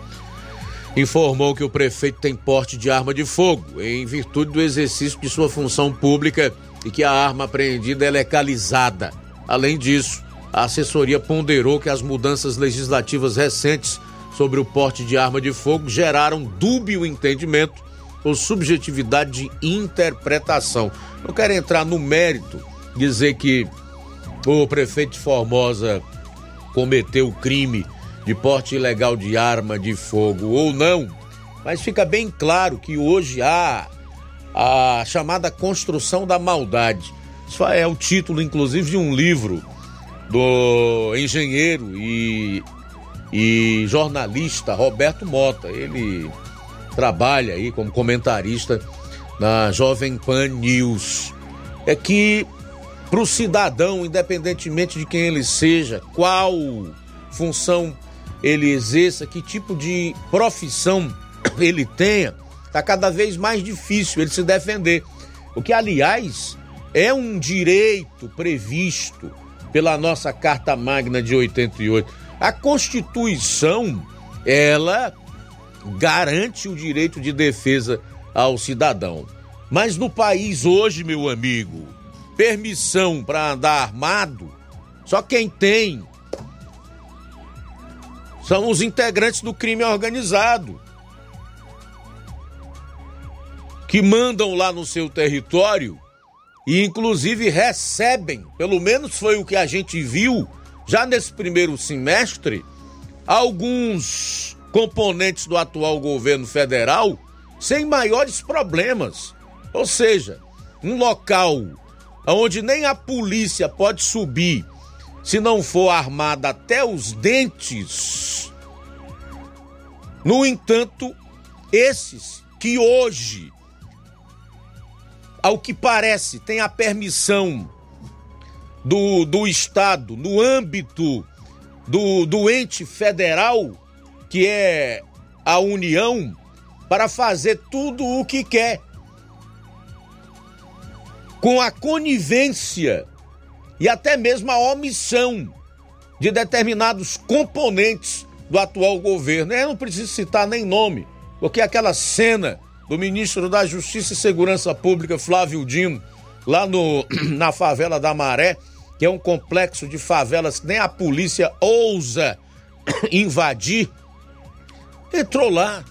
informou que o prefeito tem porte de arma de fogo em virtude do exercício de sua função pública e que a arma apreendida é legalizada. Além disso, a assessoria ponderou que as mudanças legislativas recentes sobre o porte de arma de fogo geraram dúbio entendimento ou subjetividade de interpretação. Não quero entrar no mérito, dizer que o prefeito de Formosa cometeu crime de porte ilegal de arma de fogo ou não, mas fica bem claro que hoje há a chamada construção da maldade. Isso é o título, inclusive, de um livro do engenheiro e, e jornalista Roberto Mota. Ele trabalha aí como comentarista na Jovem Pan News. É que para o cidadão, independentemente de quem ele seja, qual função ele exerça, que tipo de profissão ele tenha, está cada vez mais difícil ele se defender. O que, aliás, é um direito previsto pela nossa Carta Magna de 88. A Constituição, ela garante o direito de defesa ao cidadão. Mas no país hoje, meu amigo, permissão para andar armado, só quem tem são os integrantes do crime organizado. Que mandam lá no seu território e, inclusive, recebem, pelo menos foi o que a gente viu já nesse primeiro semestre, alguns componentes do atual governo federal sem maiores problemas. Ou seja, um local onde nem a polícia pode subir se não for armada até os dentes. No entanto, esses que hoje, ao que parece, têm a permissão do, do Estado, no âmbito do, do ente federal, que é a União, para fazer tudo o que quer. Com a conivência e até mesmo a omissão de determinados componentes do atual governo. Eu não preciso citar nem nome, porque aquela cena do ministro da Justiça e Segurança Pública, Flávio Dino, lá no, (clears throat) na favela da Maré, que é um complexo de favelas que nem a polícia ousa (clears throat) invadir, entrou lá,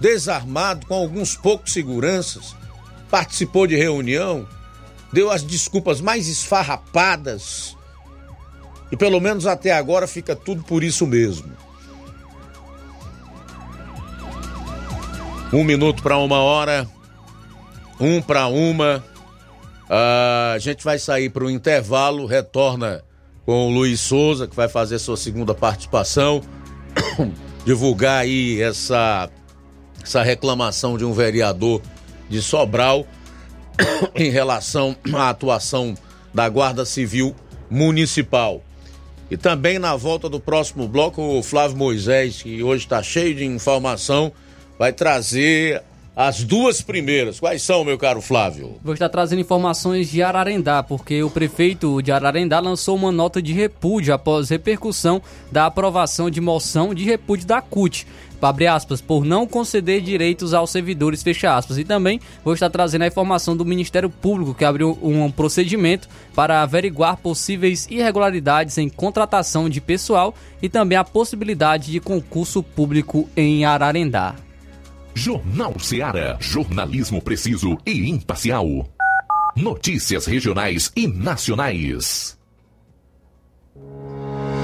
desarmado, com alguns poucos seguranças, participou de reunião, deu as desculpas mais esfarrapadas. E pelo menos até agora fica tudo por isso mesmo. Um minuto para uma hora, um para uma. a gente vai sair para o intervalo, retorna com o Luiz Souza, que vai fazer sua segunda participação, (coughs) divulgar aí essa, essa reclamação de um vereador de Sobral em relação à atuação da Guarda Civil Municipal. E também na volta do próximo bloco, o Flávio Moisés, que hoje está cheio de informação, vai trazer as duas primeiras. Quais são, meu caro Flávio? Vou estar trazendo informações de Ararendá, porque o prefeito de Ararendá lançou uma nota de repúdio após repercussão da aprovação de moção de repúdio da CUT abre aspas, por não conceder direitos aos servidores, fecha aspas. E também vou estar trazendo a informação do Ministério Público, que abriu um procedimento para averiguar possíveis irregularidades em contratação de pessoal e também a possibilidade de concurso público em Ararendá. Jornal Seara. Jornalismo preciso e imparcial. Notícias regionais e nacionais.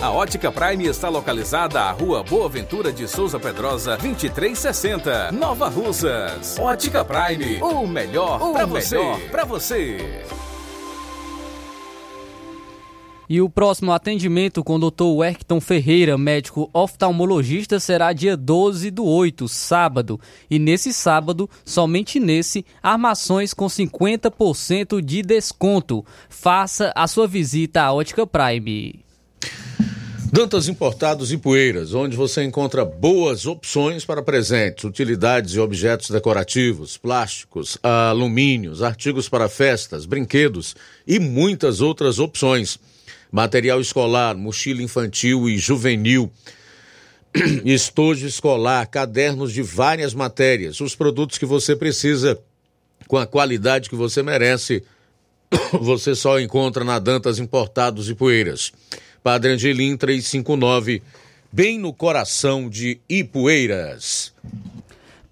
A Ótica Prime está localizada à Rua Boa Ventura de Souza Pedrosa, 2360, Nova Russas. Ótica Prime, o melhor para você. Para você. E o próximo atendimento com o Dr. Werkton Ferreira, médico oftalmologista, será dia 12 do 8, sábado. E nesse sábado, somente nesse, armações com 50% de desconto. Faça a sua visita à Ótica Prime. Dantas Importados e Poeiras, onde você encontra boas opções para presentes, utilidades e objetos decorativos, plásticos, alumínios, artigos para festas, brinquedos e muitas outras opções. Material escolar, mochila infantil e juvenil, (clears throat) estojo escolar, cadernos de várias matérias, os produtos que você precisa com a qualidade que você merece, (clears throat) você só encontra na Dantas Importados e Poeiras. Padre Angelim 359, bem no coração de Ipueiras.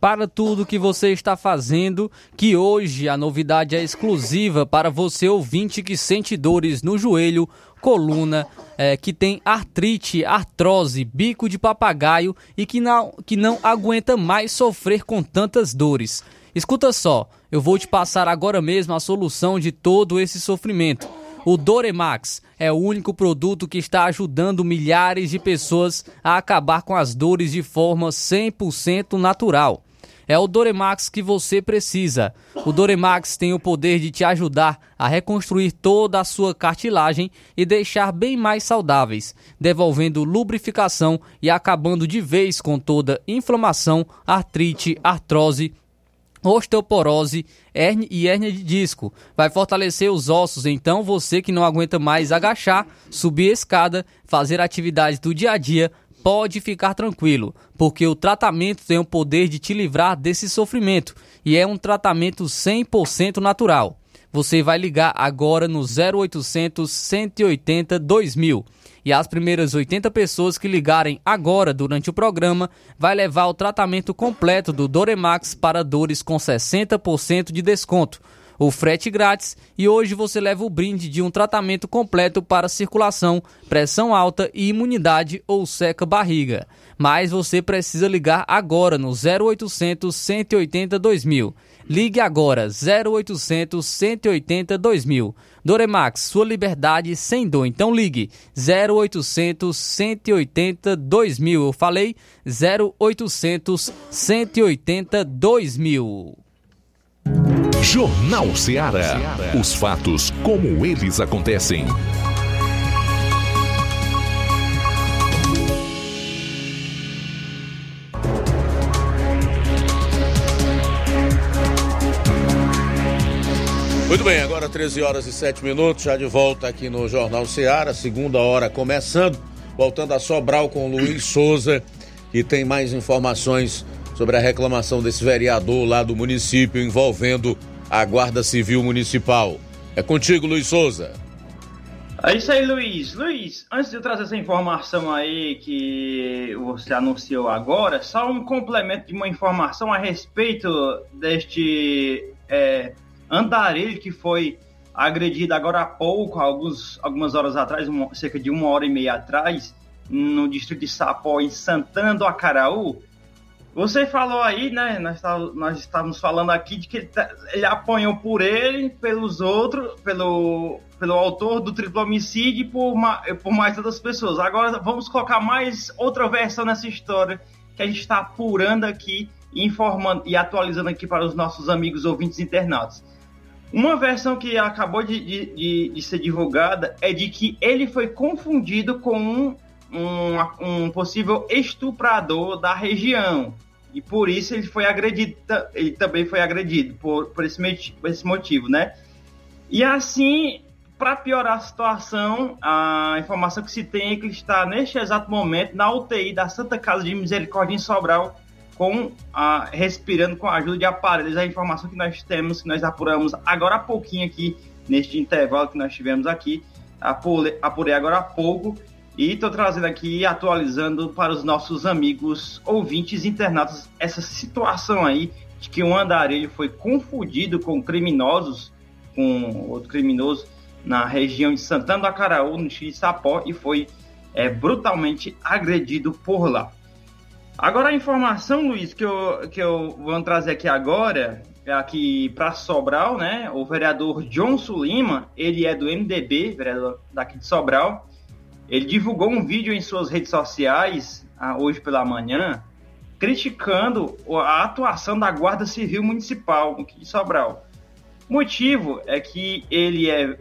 Para tudo que você está fazendo, que hoje a novidade é exclusiva para você ouvinte que sente dores no joelho, coluna, é, que tem artrite, artrose, bico de papagaio e que não, que não aguenta mais sofrer com tantas dores. Escuta só, eu vou te passar agora mesmo a solução de todo esse sofrimento. O Doremax é o único produto que está ajudando milhares de pessoas a acabar com as dores de forma 100% natural. É o Doremax que você precisa. O Doremax tem o poder de te ajudar a reconstruir toda a sua cartilagem e deixar bem mais saudáveis, devolvendo lubrificação e acabando de vez com toda inflamação, artrite, artrose, osteoporose hernia e hérnia de disco. Vai fortalecer os ossos, então você que não aguenta mais agachar, subir escada, fazer atividades do dia a dia, pode ficar tranquilo, porque o tratamento tem o poder de te livrar desse sofrimento e é um tratamento 100% natural. Você vai ligar agora no 0800 180 2000 e as primeiras 80 pessoas que ligarem agora durante o programa vai levar o tratamento completo do Doremax para dores com 60% de desconto. O frete grátis e hoje você leva o brinde de um tratamento completo para circulação, pressão alta e imunidade ou seca barriga. Mas você precisa ligar agora no 0800 180 2000. Ligue agora 0800 180 2000. Doremax, sua liberdade sem dor. Então ligue 0800 180 2000. Eu falei 0800 180 2000. Jornal Ceará. Os fatos como eles acontecem. Muito bem, agora 13 horas e 7 minutos, já de volta aqui no Jornal Ceará, segunda hora começando, voltando a Sobral com Luiz (clears throat) Souza, que tem mais informações sobre a reclamação desse vereador lá do município envolvendo a Guarda Civil Municipal. É contigo, Luiz Souza. É isso aí, Luiz. Luiz, antes de eu trazer essa informação aí que você anunciou agora, só um complemento de uma informação a respeito deste é, andarilho que foi agredido agora há pouco, alguns, algumas horas atrás, cerca de uma hora e meia atrás, no distrito de Sapó, em Santana do Acaraú. Você falou aí, né? Nós, tá, nós estávamos falando aqui de que ele, tá, ele apanhou por ele, pelos outros, pelo, pelo autor do triplo homicídio e por, por mais outras pessoas. Agora vamos colocar mais outra versão nessa história que a gente está apurando aqui, informando e atualizando aqui para os nossos amigos ouvintes internautas. Uma versão que acabou de, de, de, ser divulgada é de que ele foi confundido com um, um, um, possível estuprador da região. E por isso ele foi agredido, ele também foi agredido por, por, esse, por esse motivo, né? E assim, para piorar a situação, a informação que se tem é que ele está neste exato momento na UTI da Santa Casa de Misericórdia em Sobral, com a, respirando com a ajuda de aparelhos. A informação que nós temos, que nós apuramos agora há pouquinho aqui, neste intervalo que nós tivemos aqui, apurei, apurei agora há pouco, e estou trazendo aqui, atualizando para os nossos amigos ouvintes internados, essa situação aí de que um andarilho foi confundido com criminosos, com outro criminoso, na região de Santana do Acaraú, no Sapó, e foi é, brutalmente agredido por lá. Agora a informação, Luiz, que eu, que eu vou trazer aqui agora, é aqui para Sobral, né? O vereador Johnson Lima, ele é do MDB, vereador daqui de Sobral. Ele divulgou um vídeo em suas redes sociais ah, hoje pela manhã, criticando a atuação da Guarda Civil Municipal de Sobral. O motivo é que ele é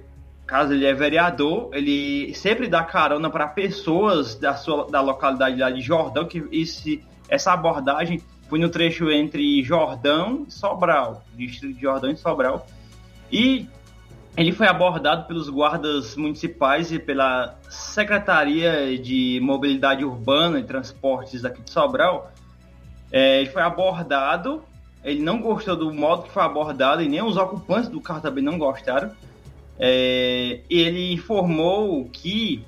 caso ele é vereador, ele sempre dá carona para pessoas da sua da localidade lá de Jordão, que esse, essa abordagem foi no trecho entre Jordão e Sobral, distrito de Jordão e Sobral. E ele foi abordado pelos guardas municipais e pela Secretaria de Mobilidade Urbana e Transportes aqui de Sobral. É, ele foi abordado, ele não gostou do modo que foi abordado e nem os ocupantes do carro também não gostaram. É, ele informou que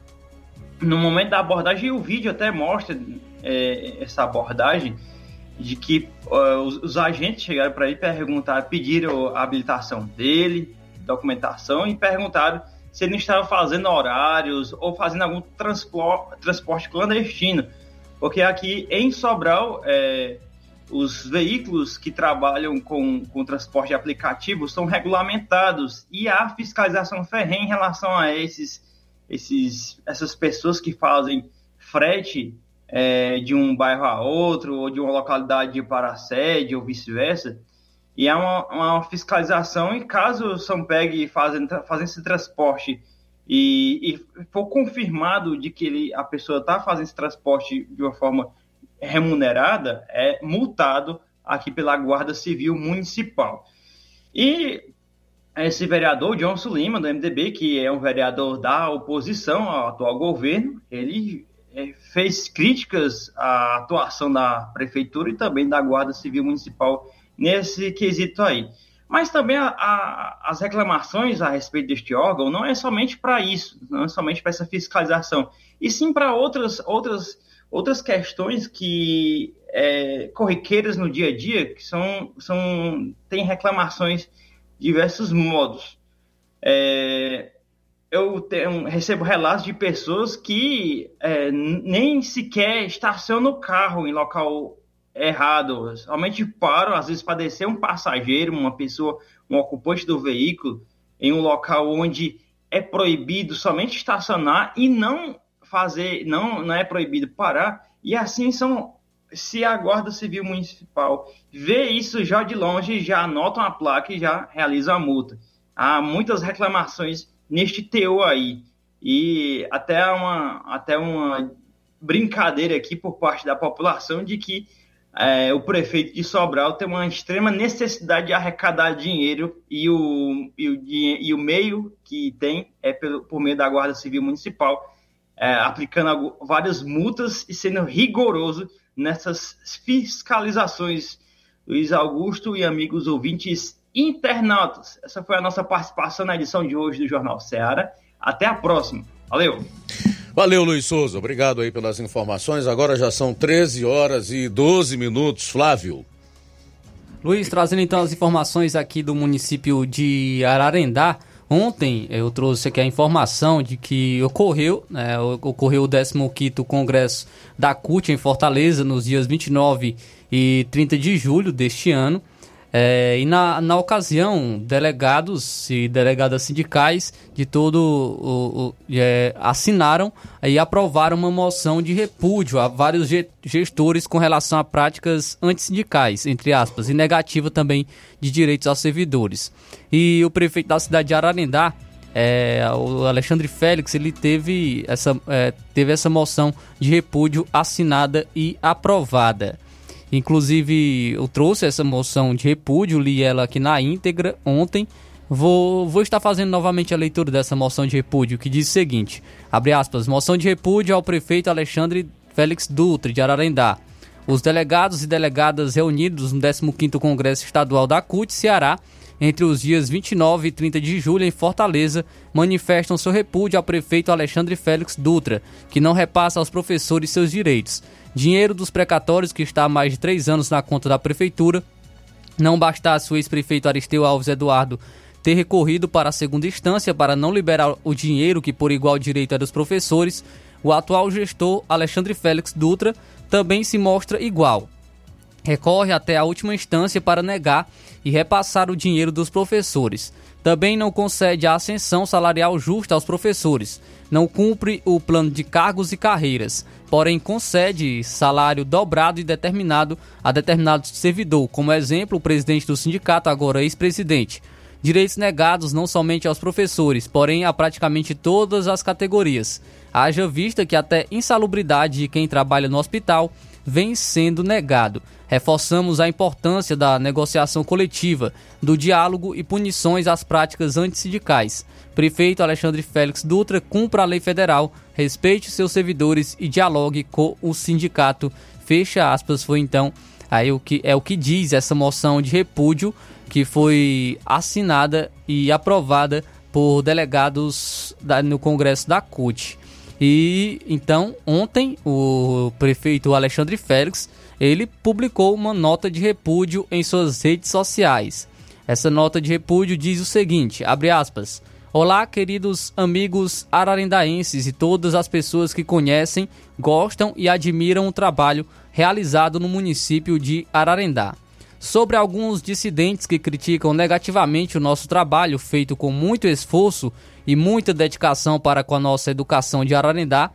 no momento da abordagem, o vídeo até mostra é, essa abordagem, de que uh, os, os, agentes chegaram para ele perguntar, pediram a habilitação dele, documentação, e perguntaram se ele não estava fazendo horários ou fazendo algum transporte, clandestino. Porque aqui em Sobral, é, os veículos que trabalham com, com transporte aplicativo são regulamentados e há fiscalização ferrenha em relação a esses, esses, essas pessoas que fazem frete é, de um bairro a outro ou de uma localidade para a sede ou vice-versa. E há uma, uma, fiscalização e caso são pegue fazendo, fazendo esse transporte e, e for confirmado de que ele, a pessoa está fazendo esse transporte de uma forma remunerada é multado aqui pela Guarda Civil Municipal. E esse vereador, Johnson Lima, do MDB, que é um vereador da oposição ao atual governo, ele é, fez críticas à atuação da prefeitura e também da Guarda Civil Municipal nesse quesito aí. Mas também a, a, as reclamações a respeito deste órgão não é somente para isso, não é somente para essa fiscalização, e sim para outras, outras outras questões que é, corriqueiras no dia a dia, que são, são tem reclamações de diversos modos. É, eu tenho, recebo relatos de pessoas que é, nem sequer estacionam o carro em local errado, somente param, às vezes, para descer um passageiro, uma pessoa, um ocupante do veículo, em um local onde é proibido somente estacionar e não fazer, não, não é proibido parar, e assim são. Se a Guarda Civil Municipal vê isso já de longe, já anotam a placa e já realizam a multa. Há muitas reclamações neste teor aí. E até uma, até uma brincadeira aqui por parte da população de que é, o prefeito de Sobral tem uma extrema necessidade de arrecadar dinheiro e o, e o, e o meio que tem é pelo, por meio da Guarda Civil Municipal é, aplicando várias multas e sendo rigoroso nessas fiscalizações. Luiz Augusto e amigos ouvintes internautas, essa foi a nossa participação na edição de hoje do Jornal Ceará. Até a próxima. Valeu! Valeu, Luiz Souza. Obrigado aí pelas informações. Agora já são 13 horas e 12 minutos. Flávio. Luiz, trazendo então as informações aqui do município de Ararendá. Ontem eu trouxe aqui a informação de que ocorreu, né, ocorreu o 15º Congresso da CUT em Fortaleza nos dias 29 e 30 de julho deste ano. É, e na, na ocasião, delegados e delegadas sindicais de todo o, o é, assinaram e aprovaram uma moção de repúdio a vários gestores com relação a práticas antissindicais, entre aspas, e negativa também de direitos aos servidores. E o prefeito da cidade de Ararendá, é, o Alexandre Félix, ele teve essa, é, teve essa moção de repúdio assinada e aprovada. Inclusive, eu trouxe essa moção de repúdio, li ela aqui na íntegra ontem Vou, vou estar fazendo novamente a leitura dessa moção de repúdio, que diz o seguinte: abre aspas, moção de repúdio ao prefeito Alexandre Félix Dutra, de Ararendá. Os delegados e delegadas reunidos no 15º Congresso Estadual da CUT Ceará, entre os dias 29 e 30 de julho em Fortaleza, manifestam seu repúdio ao prefeito Alexandre Félix Dutra, que não repassa aos professores seus direitos. Dinheiro dos precatórios que está há mais de três anos na conta da prefeitura. Não bastasse o ex-prefeito Aristeu Alves Eduardo ter recorrido para a segunda instância para não liberar o dinheiro que por igual direito é dos professores, o atual gestor Alexandre Félix Dutra também se mostra igual. Recorre até a última instância para negar e repassar o dinheiro dos professores. Também não concede a ascensão salarial justa aos professores. Não cumpre o plano de cargos e carreiras. Porém, concede salário dobrado e determinado a determinado servidor, como exemplo, o presidente do sindicato, agora ex-presidente direitos negados não somente aos professores, porém a praticamente todas as categorias. Haja vista que até insalubridade de quem trabalha no hospital vem sendo negado. Reforçamos a importância da negociação coletiva, do diálogo e punições às práticas antissindicais. Prefeito Alexandre Félix Dutra cumpra a lei federal, respeite seus servidores e dialogue com o sindicato. Fecha aspas, foi então aí o que é o que diz essa moção de repúdio que foi assinada e aprovada por delegados da, no Congresso da CUT. E então, ontem, o prefeito Alexandre Félix, ele publicou uma nota de repúdio em suas redes sociais. Essa nota de repúdio diz o seguinte, abre aspas: Olá, queridos amigos ararendaenses e todas as pessoas que conhecem, gostam e admiram o trabalho realizado no município de Ararendá sobre alguns dissidentes que criticam negativamente o nosso trabalho feito com muito esforço e muita dedicação para com a nossa educação de Ararendá,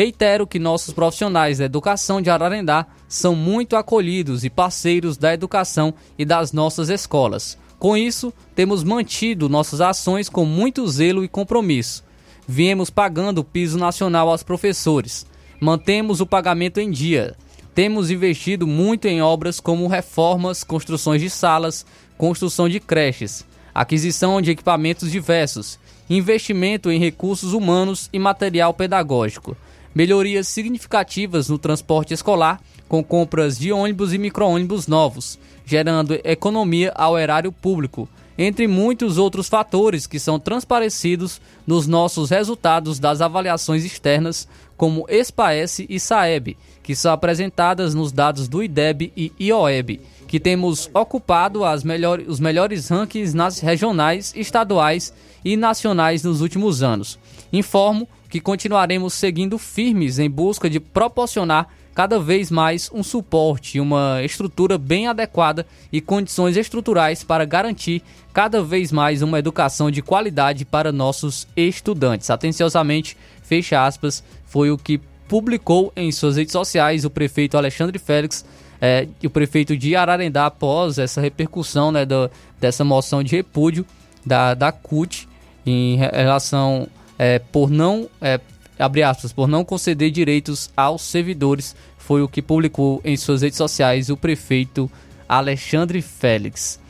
reitero que nossos profissionais da educação de Ararendá são muito acolhidos e parceiros da educação e das nossas escolas. Com isso, temos mantido nossas ações com muito zelo e compromisso. Viemos pagando o piso nacional aos professores. Mantemos o pagamento em dia temos investido muito em obras como reformas, construções de salas, construção de creches, aquisição de equipamentos diversos, investimento em recursos humanos e material pedagógico, melhorias significativas no transporte escolar, com compras de ônibus e micro-ônibus novos, gerando economia ao erário público, entre muitos outros fatores que são transparecidos nos nossos resultados das avaliações externas, como SPAES e SAEB, que são apresentadas nos dados do IDEB e IOEB, que temos ocupado melhor, os melhores rankings nas regionais, estaduais e nacionais nos últimos anos. Informo que continuaremos seguindo firmes em busca de proporcionar cada vez mais um suporte uma estrutura bem adequada e condições estruturais para garantir cada vez mais uma educação de qualidade para nossos estudantes. Atenciosamente, fecha aspas, foi o que publicou em suas redes sociais o prefeito Alexandre Félix é, e o prefeito de Ararendá após essa repercussão né, do, dessa moção de repúdio da, da CUT em relação é, por não é, abre aspas, por não conceder direitos aos servidores foi o que publicou em suas redes sociais o prefeito Alexandre Félix.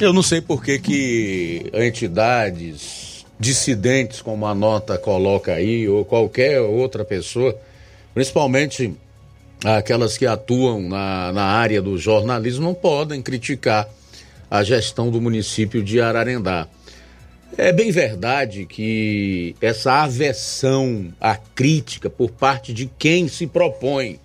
Eu não sei por que, que entidades dissidentes, como a nota coloca aí, ou qualquer outra pessoa, principalmente aquelas que atuam na, na área do jornalismo, não podem criticar a gestão do município de Ararendá. É bem verdade que essa aversão à crítica por parte de quem se propõe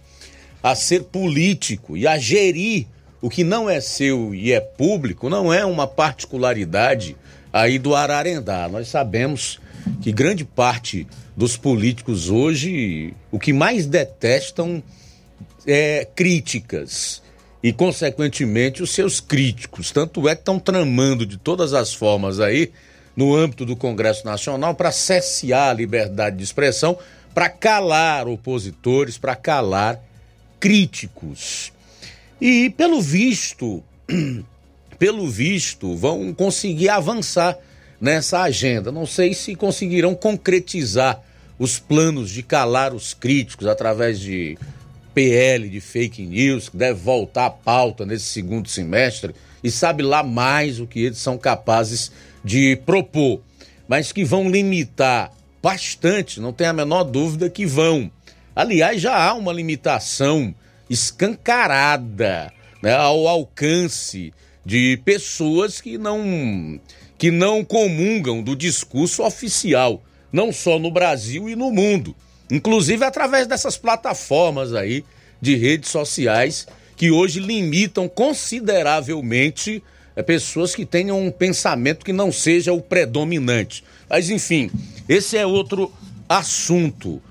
a ser político e a gerir o que não é seu e é público não é uma particularidade aí do Ararendá. Nós sabemos que grande parte dos políticos hoje o que mais detestam é críticas e, consequentemente, os seus críticos. Tanto é que estão tramando de todas as formas aí, no âmbito do Congresso Nacional, para cessear a liberdade de expressão, para calar opositores, para calar críticos. E, pelo visto, (clears throat) pelo visto, vão conseguir avançar nessa agenda. Não sei se conseguirão concretizar os planos de calar os críticos através de PL de fake news, que deve voltar à pauta nesse segundo semestre, e sabe lá mais o que eles são capazes de propor, mas que vão limitar bastante, não tem a menor dúvida que vão. Aliás, já há uma limitação escancarada né, ao alcance de pessoas que não que não comungam do discurso oficial, não só no Brasil e no mundo, inclusive através dessas plataformas aí de redes sociais que hoje limitam consideravelmente é, pessoas que tenham um pensamento que não seja o predominante. Mas enfim, esse é outro assunto.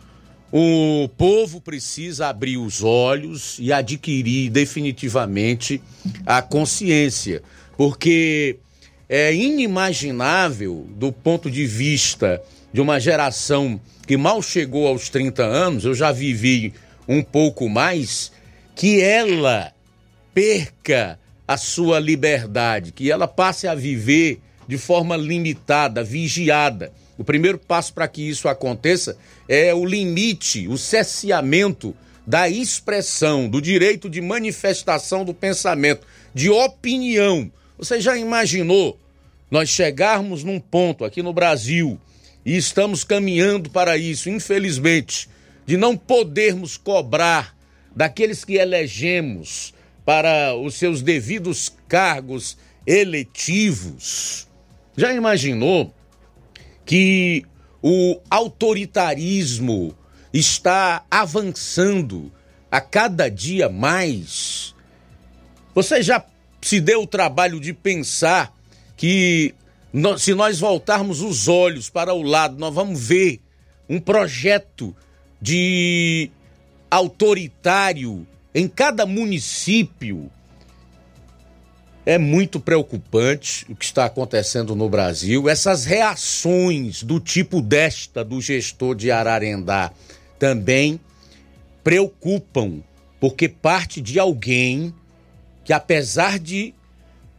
O povo precisa abrir os olhos e adquirir definitivamente a consciência, porque é inimaginável, do ponto de vista de uma geração que mal chegou aos 30 anos, eu já vivi um pouco mais, que ela perca a sua liberdade, que ela passe a viver de forma limitada, vigiada. O primeiro passo para que isso aconteça é o limite, o cesseamento da expressão, do direito de manifestação do pensamento, de opinião. Você já imaginou nós chegarmos num ponto aqui no Brasil e estamos caminhando para isso, infelizmente, de não podermos cobrar daqueles que elegemos para os seus devidos cargos eletivos. Já imaginou que o autoritarismo está avançando a cada dia mais? Você já se deu o trabalho de pensar que se nós voltarmos os olhos para o lado, nós vamos ver um projeto de autoritário em cada município. É muito preocupante o que está acontecendo no Brasil. Essas reações do tipo desta do gestor de Ararendá também preocupam, porque parte de alguém que, apesar de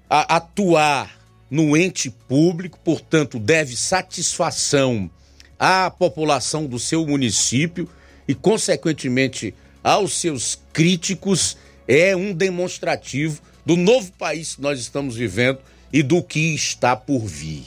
atuar no ente público, portanto, deve satisfação à população do seu município e, consequentemente, aos seus críticos, é um demonstrativo do novo país que nós estamos vivendo e do que está por vir.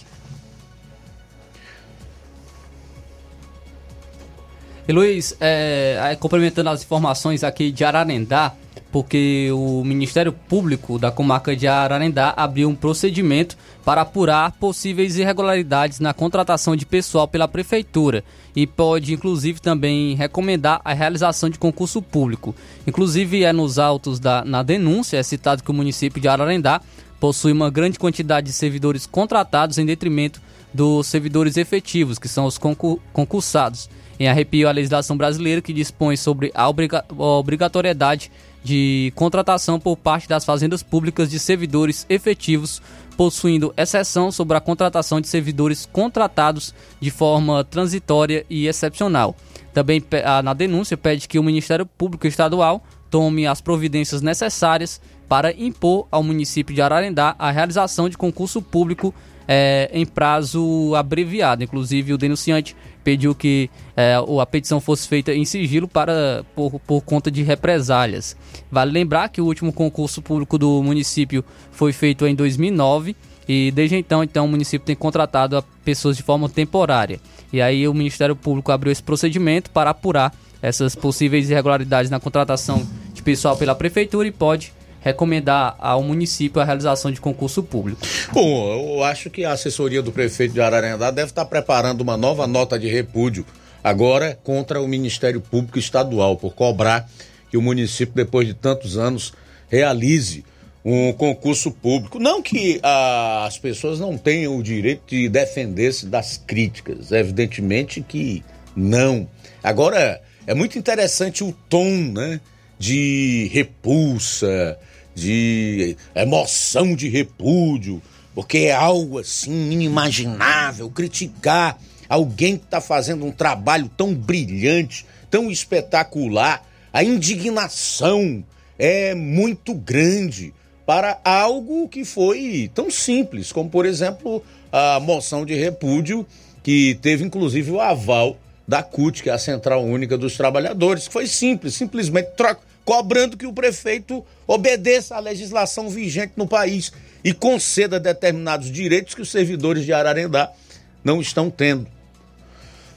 E Luiz, é, complementando as informações aqui de Ararendá, porque o Ministério Público da comarca de Ararendá abriu um procedimento para apurar possíveis irregularidades na contratação de pessoal pela prefeitura e pode inclusive também recomendar a realização de concurso público. Inclusive é nos autos da na denúncia é citado que o município de Ararendá possui uma grande quantidade de servidores contratados em detrimento dos servidores efetivos, que são os concursados. Em arrepio à legislação brasileira que dispõe sobre a obrigatoriedade de contratação por parte das fazendas públicas de servidores efetivos, possuindo exceção sobre a contratação de servidores contratados de forma transitória e excepcional. Também na denúncia pede que o Ministério Público Estadual tome as providências necessárias para impor ao município de Ararendá a realização de concurso público é, em prazo abreviado. Inclusive, o denunciante pediu que é, a petição fosse feita em sigilo para por, por conta de represálias. Vale lembrar que o último concurso público do município foi feito em 2009 e desde então, então o município tem contratado pessoas de forma temporária. E aí o Ministério Público abriu esse procedimento para apurar essas possíveis irregularidades na contratação de pessoal pela prefeitura e pode recomendar ao município a realização de concurso público. Bom, eu acho que a assessoria do prefeito de Ararendá deve estar preparando uma nova nota de repúdio agora contra o Ministério Público Estadual por cobrar que o município, depois de tantos anos, realize um concurso público. Não que ah, as pessoas não tenham o direito de defender-se das críticas, evidentemente que não. Agora, é muito interessante o tom, né? De repulsa, de emoção de repúdio, porque é algo assim inimaginável criticar alguém que está fazendo um trabalho tão brilhante, tão espetacular. A indignação é muito grande para algo que foi tão simples, como por exemplo a moção de repúdio, que teve inclusive o aval da CUT, que é a Central Única dos Trabalhadores, que foi simples, simplesmente troca cobrando que o prefeito obedeça à legislação vigente no país e conceda determinados direitos que os servidores de Ararendá não estão tendo.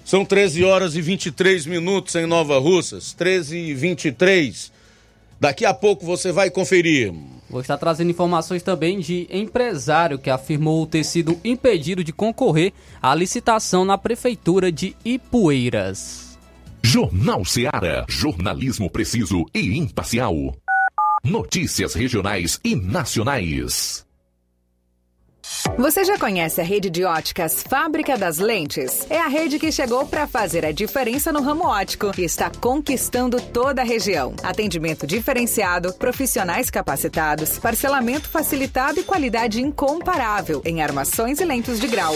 São 13 horas e 23 minutos em Nova Russas, 13 e 23. Daqui a pouco você vai conferir. Vou estar trazendo informações também de empresário que afirmou ter sido impedido de concorrer à licitação na prefeitura de Ipueiras. Jornal Seara. Jornalismo preciso e imparcial. Notícias regionais e nacionais. Você já conhece a rede de óticas Fábrica das Lentes? É a rede que chegou para fazer a diferença no ramo óptico e está conquistando toda a região. Atendimento diferenciado, profissionais capacitados, parcelamento facilitado e qualidade incomparável em armações e lentes de grau.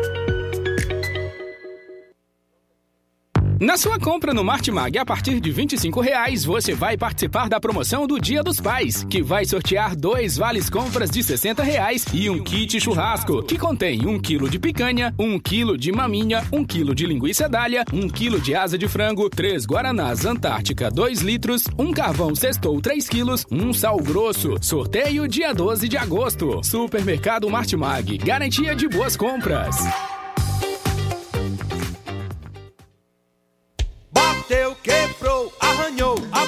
Na sua compra no Martimag, a partir de 25 reais, você vai participar da promoção do Dia dos Pais, que vai sortear dois vales compras de 60 reais e um kit churrasco, que contém um quilo de picanha, um quilo de maminha, um quilo de linguiça dália, um quilo de asa de frango, três guaranás Antártica 2 litros, um carvão sextou 3 quilos, um sal grosso. Sorteio dia 12 de agosto. Supermercado Martimag, garantia de boas compras.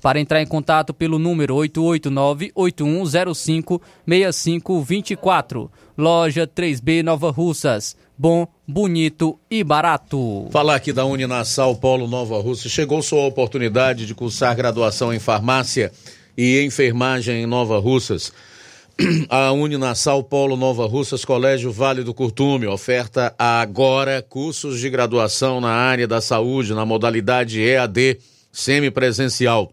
Para entrar em contato pelo número 889-8105-6524. Loja 3B Nova Russas. Bom, bonito e barato. Falar aqui da Uninassal Polo Nova Russa. Chegou sua oportunidade de cursar graduação em farmácia e enfermagem em Nova Russas. (clears throat) A Uninassal Polo Nova Russas, Colégio Vale do Curtume, oferta agora cursos de graduação na área da saúde, na modalidade EAD semipresencial.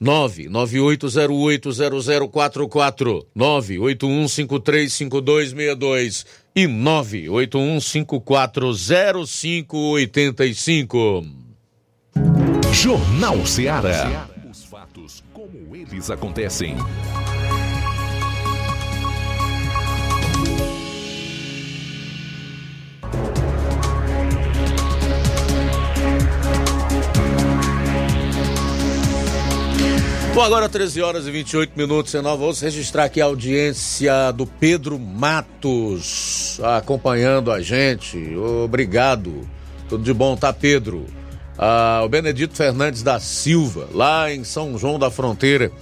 998080044, 981535262 e 981540585. Jornal Ceará. Os fatos como eles acontecem. Bom, agora 13 horas e 28 minutos em Nova. Registrar aqui a audiência do Pedro Matos acompanhando a gente. Obrigado. Tudo de bom, tá, Pedro? Ah, o Benedito Fernandes da Silva, lá em São João da Fronteira,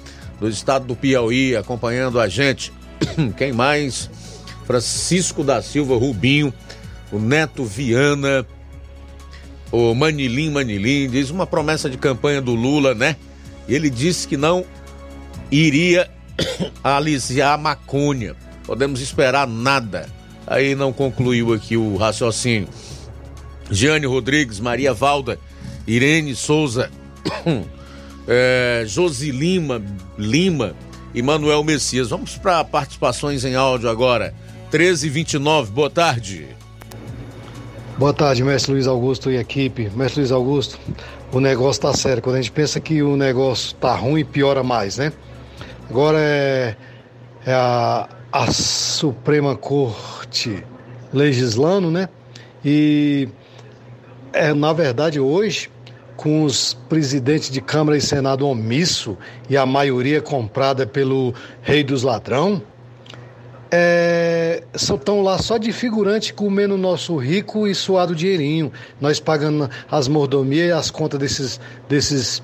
do estado do Piauí, acompanhando a gente. (coughs) Quem mais? Francisco da Silva Rubinho, o Neto Viana, o Manilim Manilim, diz uma promessa de campanha do Lula, né? Ele disse que não iria (coughs) aliciar a maconha. Podemos esperar nada. Aí não concluiu aqui o raciocínio. Jeane Rodrigues, Maria Valda, Irene Souza, é, (coughs) Josi Lima, Lima e Manuel Messias. Vamos para participações em áudio agora. 1329, boa tarde. Boa tarde, mestre Luiz Augusto e equipe. Mestre Luiz Augusto, o negócio tá sério. Quando a gente pensa que o negócio tá ruim, piora mais, né? Agora é, é a, a Suprema Corte legislando, né? E é, na verdade hoje, com os presidentes de Câmara e Senado omisso e a maioria comprada pelo rei dos ladrão, é, estão lá só de figurante comendo nosso rico e suado dinheirinho. Nós pagando as mordomias e as contas desses, desses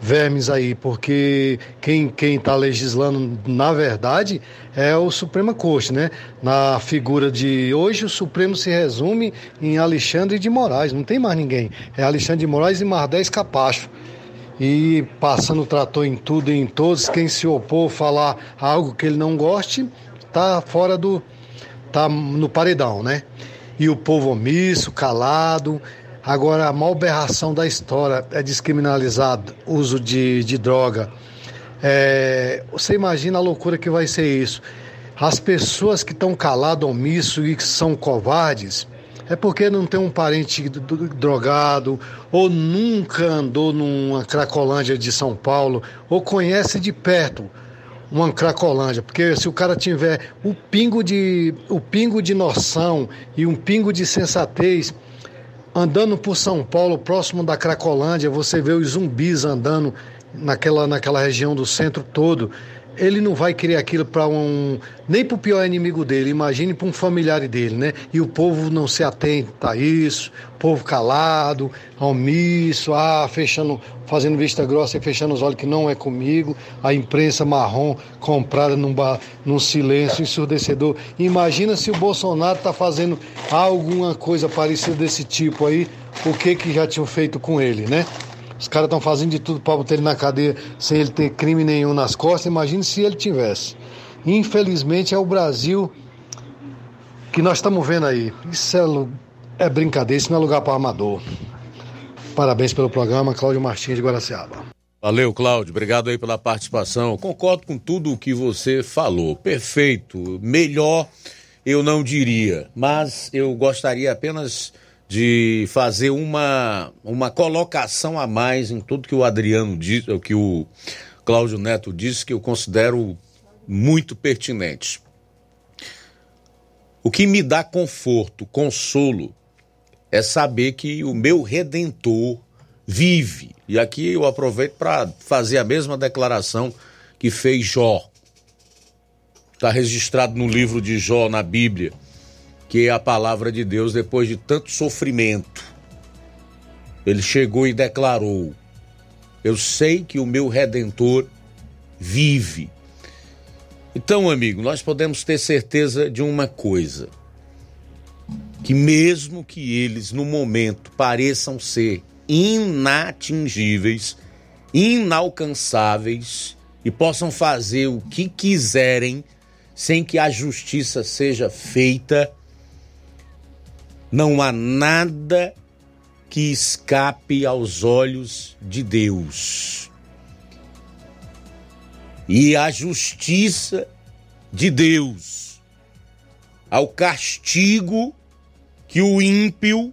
vermes aí, porque quem quem está legislando, na verdade, é o Suprema Corte, né? Na figura de hoje, o Supremo se resume em Alexandre de Moraes, não tem mais ninguém. É Alexandre de Moraes e mais 10 capachos. E passando o trator em tudo e em todos, quem se opor falar algo que ele não goste, tá fora do. tá no paredão, né? E o povo omisso, calado. Agora, a malberração da história é descriminalizado uso de, de droga. É, você imagina a loucura que vai ser isso. As pessoas que estão caladas, omisso e que são covardes, é porque não tem um parente drogado, ou nunca andou numa Cracolândia de São Paulo, ou conhece de perto uma Cracolândia, porque se o cara tiver o pingo de o pingo de noção e um pingo de sensatez, andando por São Paulo, próximo da Cracolândia, você vê os zumbis andando naquela naquela região do centro todo. Ele não vai querer aquilo para um nem para o pior inimigo dele, imagine para um familiar dele, né? E o povo não se atenta a isso, povo calado, omisso, ah, fechando fazendo vista grossa e fechando os olhos que não é comigo, a imprensa marrom comprada num, bar, num silêncio ensurdecedor. Imagina se o Bolsonaro está fazendo alguma coisa parecida desse tipo aí, o que que já tinham feito com ele, né? Os caras estão fazendo de tudo para botar ele na cadeia sem ele ter crime nenhum nas costas. Imagine se ele tivesse. Infelizmente é o Brasil que nós estamos vendo aí. Isso é, é brincadeira, isso não é lugar para amador. Parabéns pelo programa, Cláudio Martins de Guaraciaba. Valeu, Cláudio. Obrigado aí pela participação. Concordo com tudo o que você falou. Perfeito. Melhor eu não diria, mas eu gostaria apenas de fazer uma, uma colocação a mais em tudo que o Adriano disse, que o Cláudio Neto disse, que eu considero muito pertinente. O que me dá conforto, consolo, é saber que o meu redentor vive. E aqui eu aproveito para fazer a mesma declaração que fez Jó. Está registrado no livro de Jó, na Bíblia, que a palavra de Deus depois de tanto sofrimento. Ele chegou e declarou: Eu sei que o meu redentor vive. Então, amigo, nós podemos ter certeza de uma coisa que mesmo que eles no momento pareçam ser inatingíveis, inalcançáveis e possam fazer o que quiserem sem que a justiça seja feita, não há nada que escape aos olhos de Deus. E a justiça de Deus, ao castigo que o ímpio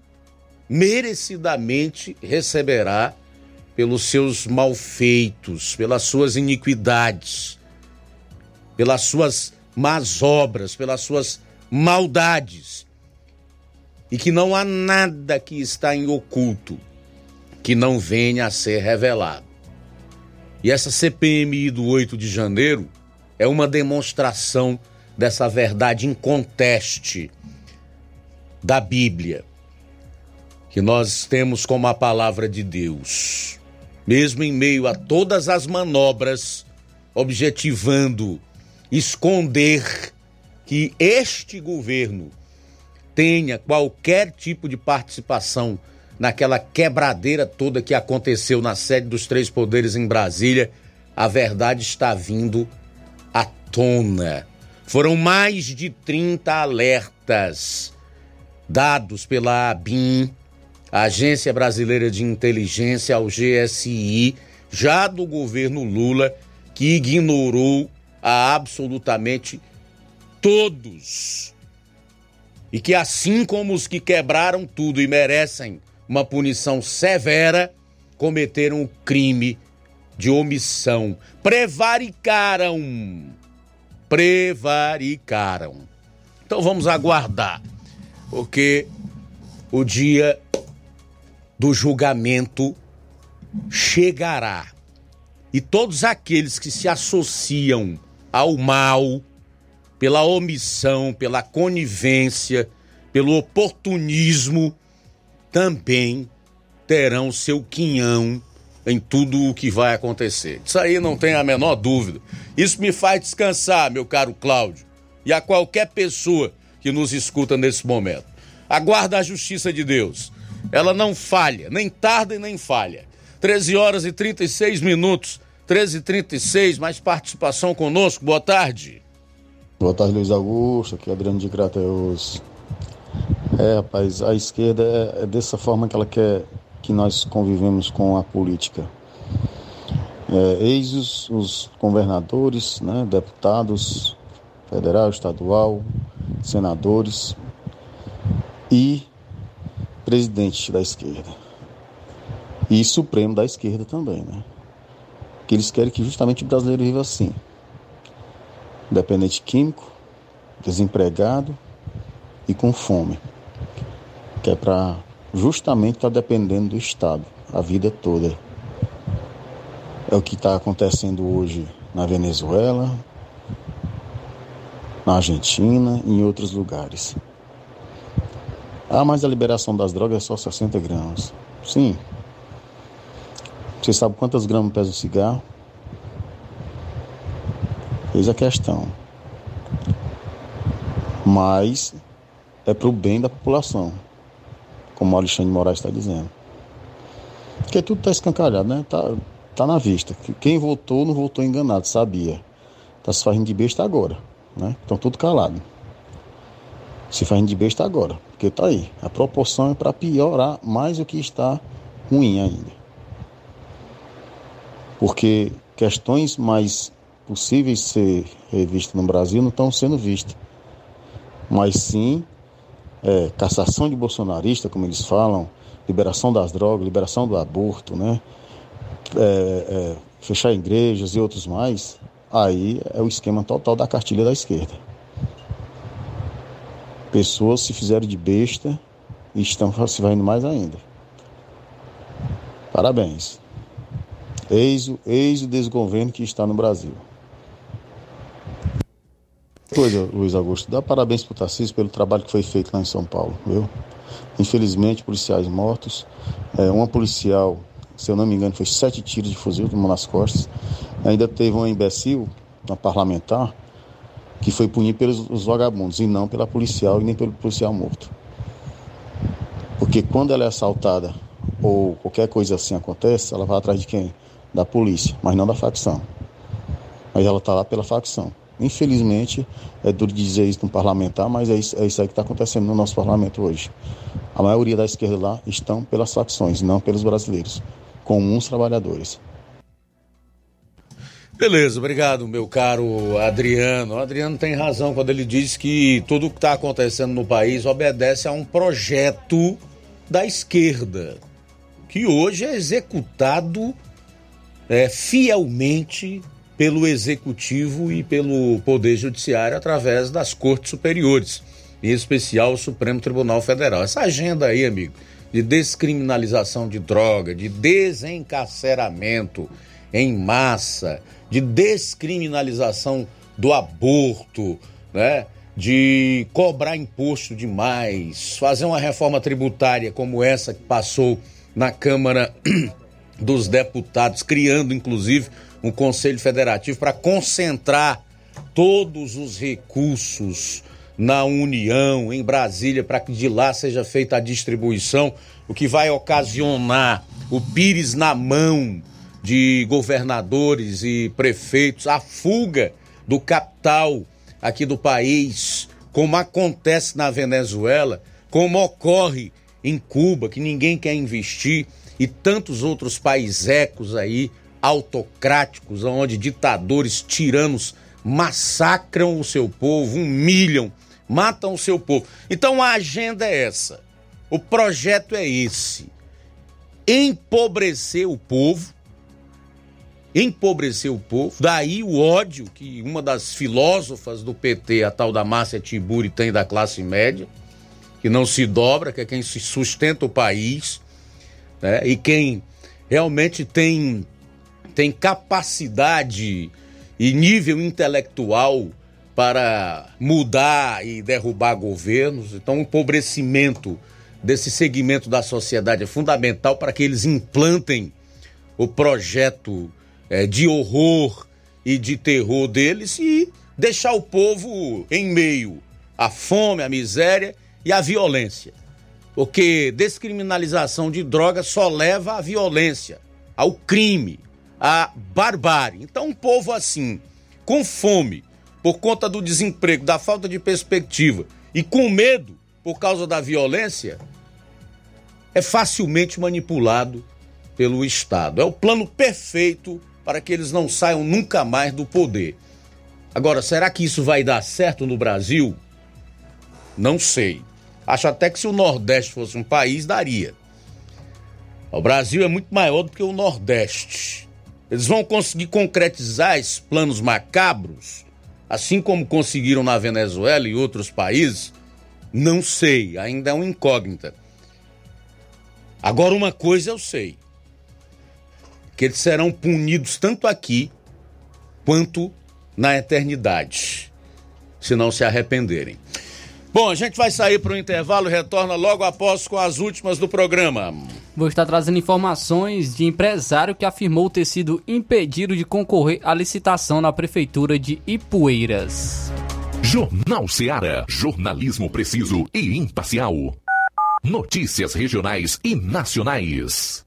merecidamente receberá pelos seus malfeitos, pelas suas iniquidades, pelas suas más obras, pelas suas maldades. E que não há nada que está em oculto que não venha a ser revelado. E essa CPMI do 8 de janeiro é uma demonstração dessa verdade inconteste da Bíblia, que nós temos como a palavra de Deus. Mesmo em meio a todas as manobras objetivando esconder que este governo tenha qualquer tipo de participação naquela quebradeira toda que aconteceu na sede dos três poderes em Brasília, a verdade está vindo à tona. Foram mais de 30 alertas dados pela ABIN, Agência Brasileira de Inteligência, ao GSI, já do governo Lula, que ignorou absolutamente todos. E que, assim como os que quebraram tudo e merecem uma punição severa, cometeram o crime de omissão. Prevaricaram. Prevaricaram. Então vamos aguardar, porque o dia do julgamento chegará. E todos aqueles que se associam ao mal, pela omissão, pela conivência, pelo oportunismo, também terão seu quinhão em tudo o que vai acontecer. Isso aí não tem a menor dúvida. Isso me faz descansar, meu caro Cláudio, e a qualquer pessoa que nos escuta nesse momento. Aguarda a justiça de Deus. Ela não falha, nem tarda e nem falha. 13 horas e 36 minutos. 13 e 36 mais participação conosco. Boa tarde. Boa tarde, Luiz Augusto. Aqui é Adriano de Crateus. É, rapaz, a esquerda é, é dessa forma que ela quer que nós convivemos com a política. É, eis os, os governadores, né, deputados federal, estadual, senadores e presidente da esquerda. E supremo da esquerda também, né? Que eles querem que justamente o brasileiro viva assim. Dependente químico, desempregado e com fome. Que é para justamente estar tá dependendo do Estado a vida toda. É o que está acontecendo hoje na Venezuela, na Argentina e em outros lugares. Ah, mas a liberação das drogas é só 60 gramas. Sim. Você sabe quantas gramas pesa o cigarro? Eis a questão. Mas é para o bem da população, como o Alexandre Moraes está dizendo. Porque tudo está escancarado, né? Está tá na vista. Quem votou não votou enganado, sabia. Está se fazendo de besta agora, né? Estão tudo calado. Se fazendo de besta agora. Porque tá aí. A proporção é para piorar mais o que está ruim ainda. Porque questões mais possíveis ser revistas no Brasil não estão sendo vistas. Mas sim é, cassação de bolsonarista, como eles falam, liberação das drogas, liberação do aborto, né? É, é, fechar igrejas e outros mais, aí é o esquema total da cartilha da esquerda. Pessoas se fizeram de besta e estão se fazendo mais ainda. Parabéns. Eis eis o desgoverno que está no Brasil. Coisa, Luiz Augusto, dá parabéns para o Tarcísio pelo trabalho que foi feito lá em São Paulo, viu? Infelizmente, policiais mortos. É, uma policial, se eu não me engano, foi sete tiros de fuzil, tomou nas costas. Ainda teve uma imbecil, uma parlamentar, que foi punir pelos os vagabundos e não pela policial e nem pelo policial morto. Porque quando ela é assaltada ou qualquer coisa assim acontece, ela vai atrás de quem? Da polícia, mas não da facção. Mas ela está lá pela facção. Infelizmente, é duro dizer isso no parlamentar, mas é isso, é isso aí que está acontecendo no nosso parlamento hoje. A maioria da esquerda lá estão pelas facções, não pelos brasileiros, comuns trabalhadores. Beleza, obrigado, meu caro Adriano. O Adriano tem razão quando ele diz que tudo o que está acontecendo no país obedece a um projeto da esquerda, que hoje é executado é, fielmente pelo Executivo e pelo Poder Judiciário através das Cortes Superiores, em especial o Supremo Tribunal Federal. Essa agenda aí, amigo, de descriminalização de droga, de desencarceramento em massa, de descriminalização do aborto, né? de cobrar imposto demais, fazer uma reforma tributária como essa que passou na Câmara (clears throat) dos Deputados, criando inclusive um Conselho Federativo para concentrar todos os recursos na União, em Brasília, para que de lá seja feita a distribuição, o que vai ocasionar o pires na mão de governadores e prefeitos, a fuga do capital aqui do país, como acontece na Venezuela, como ocorre em Cuba, que ninguém quer investir, e tantos outros paísecos aí, autocráticos, onde ditadores tiranos massacram o seu povo, humilham, matam o seu povo. Então a agenda é essa. O projeto é esse: empobrecer o povo, empobrecer o povo. Daí o ódio que uma das filósofas do PT, a tal da Márcia Tiburi, tem da classe média, que não se dobra, que é quem sustenta o país, né? e quem realmente tem, tem capacidade e nível intelectual para mudar e derrubar governos. Então, o empobrecimento desse segmento da sociedade é fundamental para que eles implantem o projeto é, de horror e de terror deles e deixar o povo em meio à fome, à miséria e à violência. Porque descriminalização de drogas só leva à violência, ao crime, à barbárie. Então, um povo assim, com fome, por conta do desemprego, da falta de perspectiva e com medo por causa da violência, é facilmente manipulado pelo Estado. É o plano perfeito para que eles não saiam nunca mais do poder. Agora, será que isso vai dar certo no Brasil? Não sei. Acho até que se o Nordeste fosse um país, daria. O Brasil é muito maior do que o Nordeste. Eles vão conseguir concretizar esses planos macabros, assim como conseguiram na Venezuela e outros países? Não sei, ainda é uma incógnita. Agora, uma coisa eu sei: que eles serão punidos tanto aqui quanto na eternidade, se não se arrependerem. Bom, a gente vai sair para o intervalo e retorna logo após com as últimas do programa. Vou estar trazendo informações de empresário que afirmou ter sido impedido de concorrer à licitação na prefeitura de Ipueiras. Jornal Ceará, jornalismo preciso e imparcial. Notícias regionais e nacionais.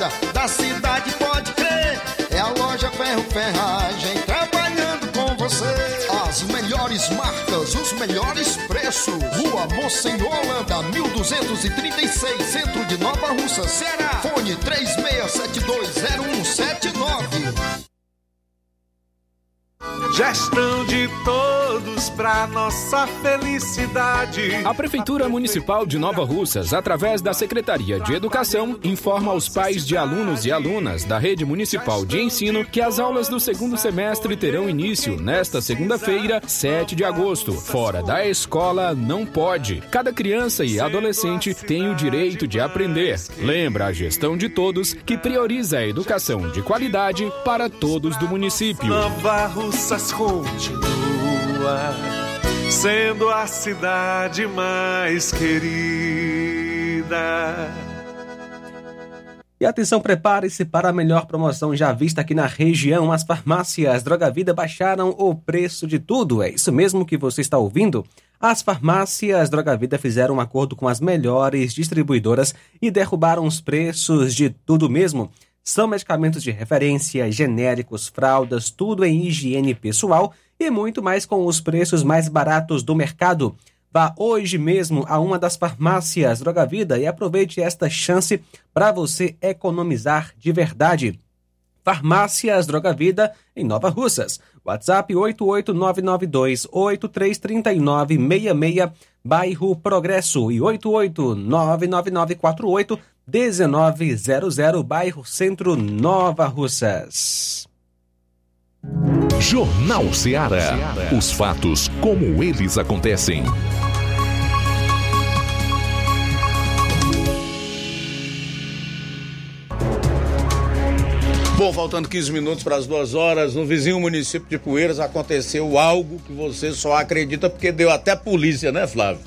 rápida da cidade, pode crer. É a loja Ferro Ferragem trabalhando com você. As melhores marcas, os melhores preços Rua Mocenho Holanda, 1236, Centro de Nova Russa, Ceará. Fone 36720179. Gestão de todos para nossa felicidade. A Prefeitura Municipal de Nova Russas, através da Secretaria de Educação, informa aos pais de alunos e alunas da Rede Municipal de Ensino que as aulas do segundo semestre terão início nesta segunda-feira, 7 de agosto. Fora da escola, não pode. Cada criança e adolescente tem o direito de aprender. Lembra a gestão de todos que prioriza a educação de qualidade para todos do município. Nova Russas continua sendo a cidade mais querida. E atenção, prepare-se para a melhor promoção já vista aqui na região. As farmácias Droga Vida baixaram o preço de tudo. É isso mesmo que você está ouvindo? As farmácias Droga Vida fizeram um acordo com as melhores distribuidoras e derrubaram os preços de tudo mesmo. São medicamentos de referência, genéricos, fraldas, tudo em higiene pessoal e muito mais com os preços mais baratos do mercado. Vá hoje mesmo a uma das farmácias Droga Vida e aproveite esta chance para você economizar de verdade. Farmácias Droga Vida em Nova Russas. WhatsApp 88992833966, bairro Progresso e 88999481900, bairro Centro Nova Russas. Jornal Ceará. Os fatos como eles acontecem. Bom, faltando 15 minutos para as duas horas, no vizinho município de Poeiras aconteceu algo que você só acredita porque deu até polícia, né, Flávio?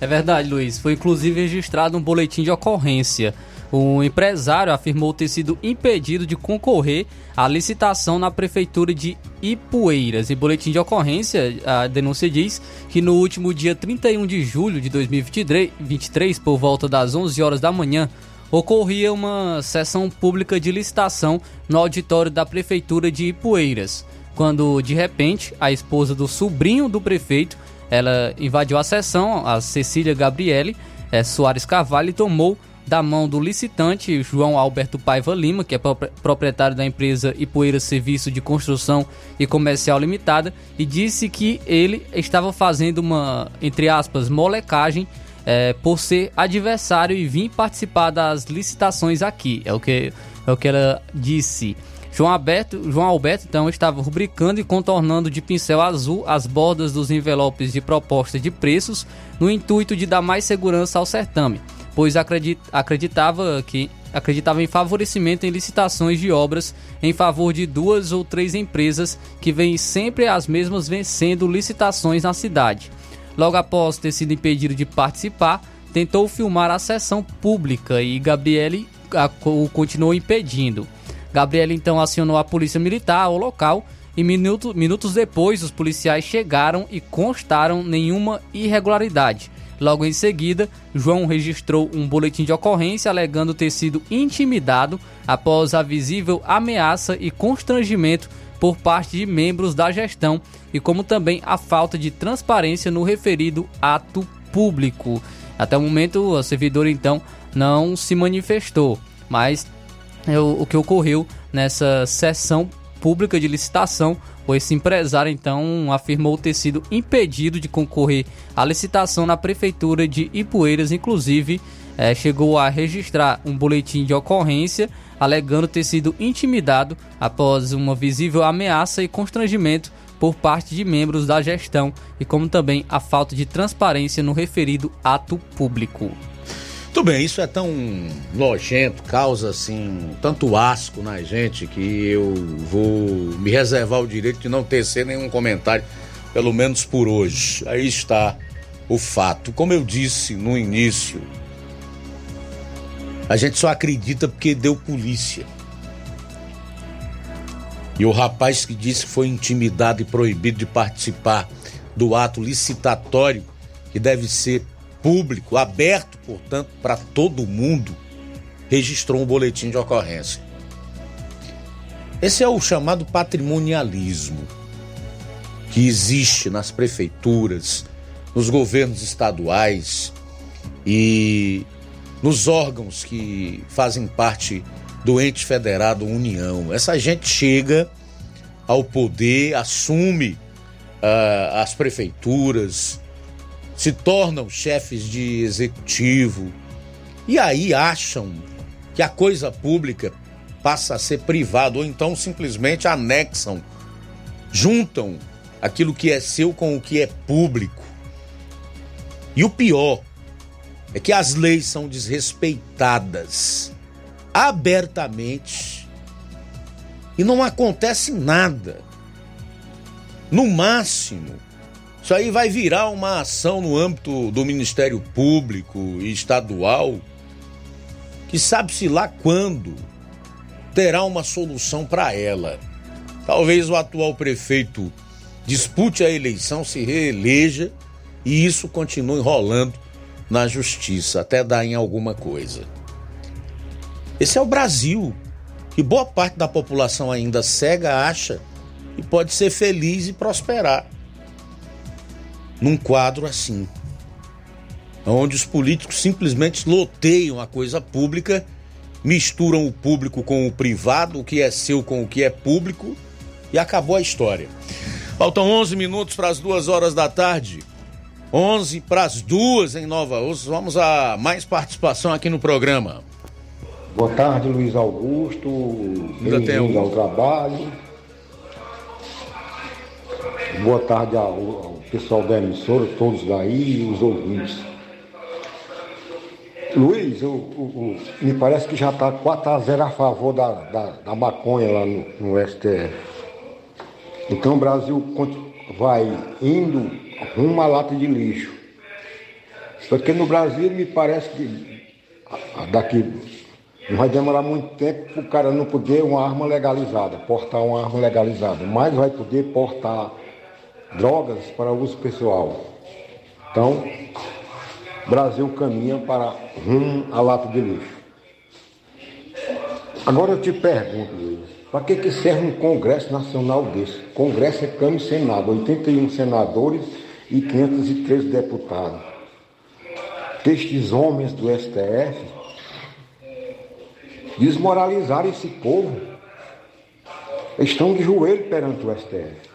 É verdade, Luiz. Foi inclusive registrado um boletim de ocorrência. O empresário afirmou ter sido impedido de concorrer à licitação na prefeitura de Ipueiras. Em boletim de ocorrência, a denúncia diz que no último dia 31 de julho de 2023, por volta das 11 horas da manhã, ocorria uma sessão pública de licitação no auditório da prefeitura de Ipueiras, quando de repente a esposa do sobrinho do prefeito, ela invadiu a sessão, a Cecília Gabriele é, Soares Carvalho, e tomou da mão do licitante João Alberto Paiva Lima, que é proprietário da empresa Ipueiras Serviço de Construção e Comercial Limitada, e disse que ele estava fazendo uma, entre aspas, molecagem é, por ser adversário e vir participar das licitações aqui. É o que, é o que ela disse. João Alberto, João Alberto então estava rubricando e contornando de pincel azul as bordas dos envelopes de propostas de preços no intuito de dar mais segurança ao certame, pois acredit, acreditava que acreditava em favorecimento em licitações de obras em favor de duas ou três empresas que vêm sempre as mesmas vencendo licitações na cidade. Logo após ter sido impedido de participar, tentou filmar a sessão pública e Gabriele o continuou impedindo. Gabriele então acionou a polícia militar ao local e minuto, minutos depois os policiais chegaram e constaram nenhuma irregularidade. Logo em seguida, João registrou um boletim de ocorrência alegando ter sido intimidado após a visível ameaça e constrangimento por parte de membros da gestão e como também a falta de transparência no referido ato público. Até o momento, a servidora então não se manifestou, mas é o, o que ocorreu nessa sessão pública de licitação, o esse empresário então afirmou ter sido impedido de concorrer à licitação na prefeitura de Ipueiras, inclusive é, chegou a registrar um boletim de ocorrência alegando ter sido intimidado após uma visível ameaça e constrangimento por parte de membros da gestão e como também a falta de transparência no referido ato público. Tudo bem, isso é tão nojento, causa assim tanto asco na gente que eu vou me reservar o direito de não tecer nenhum comentário, pelo menos por hoje. Aí está o fato. Como eu disse no início, a gente só acredita porque deu polícia. E o rapaz que disse que foi intimidado e proibido de participar do ato licitatório, que deve ser público, aberto, portanto, para todo mundo, registrou um boletim de ocorrência. Esse é o chamado patrimonialismo que existe nas prefeituras, nos governos estaduais e nos órgãos que fazem parte do ente federado União. Essa gente chega ao poder, assume uh, as prefeituras, se tornam chefes de executivo e aí acham que a coisa pública passa a ser privada ou então simplesmente anexam, juntam aquilo que é seu com o que é público. E o pior é que as leis são desrespeitadas abertamente e não acontece nada. No máximo, isso aí vai virar uma ação no âmbito do Ministério Público e estadual, que sabe-se lá quando terá uma solução para ela. Talvez o atual prefeito dispute a eleição, se reeleja e isso continue rolando na justiça até dar em alguma coisa. Esse é o Brasil, que boa parte da população ainda cega acha e pode ser feliz e prosperar num quadro assim, onde os políticos simplesmente loteiam a coisa pública, misturam o público com o privado, o que é seu com o que é público e acabou a história. Faltam 11 minutos para as duas horas da tarde. 11 para as duas em Nova Osso. Vamos a mais participação aqui no programa. Boa tarde, Luiz Augusto. Bem-vindo ao trabalho. Boa tarde ao, ao, pessoal da emissora, todos daí e os ouvintes. Luiz, eu, eu, eu, me parece que já está 4x0 a favor da, da, da maconha lá no, no STF. Então o Brasil vai indo à lata de lixo. Porque no Brasil me parece que daqui não vai demorar muito tempo para o cara não poder uma arma legalizada, portar uma arma legalizada, mas vai poder portar drogas para uso pessoal. Então, Brasil caminha para rumo à lata de lixo. Agora eu te pergunto, para que, que serve um Congresso Nacional desse? Congresso é Câmara e Senado, 81 senadores e 513 deputados. Estes homens do STF desmoralizaram esse povo. Estão de joelho perante o STF.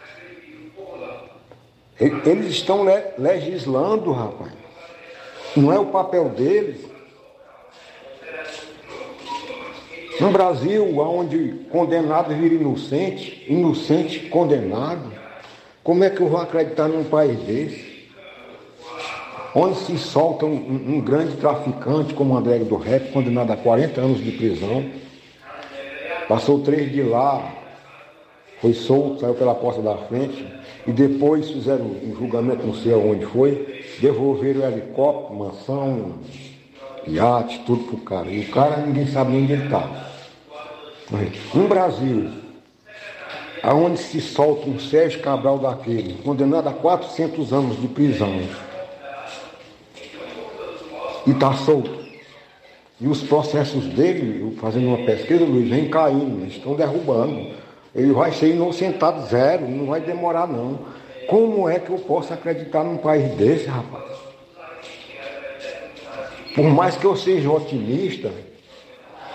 Eles estão legislando, rapaz. Não é o papel deles. No Brasil, onde condenado vira inocente, inocente condenado, como é que eu vou acreditar num país desse? Onde se solta um, um grande traficante como André do Rep, condenado a 40 anos de prisão, passou três de lá, foi solto, saiu pela porta da frente, e depois fizeram um julgamento, não sei aonde foi, devolveram o helicóptero, mansão, iate, tudo pro cara. E o cara ninguém sabe onde ele estava. No Brasil, aonde se solta um Sérgio Cabral daquele, condenado a 400 anos de prisão, e está solto. E os processos dele, fazendo uma pesquisa, Luiz, vem caindo, estão derrubando. Ele vai ser inocentado zero, não vai demorar não. Como é que eu posso acreditar num país desse, rapaz? Por mais que eu seja otimista,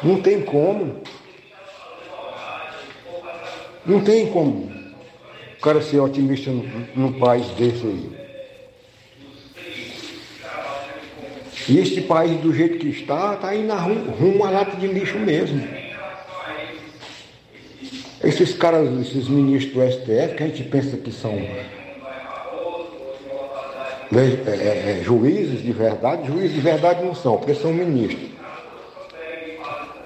não tem como. Não tem como o cara ser otimista num país desse aí. E este país, do jeito que está, está indo rumo, rumo à lata de lixo mesmo. Esses caras, esses ministros do STF, que a gente pensa que são é, é, é, juízes de verdade, juízes de verdade não são, porque são ministros.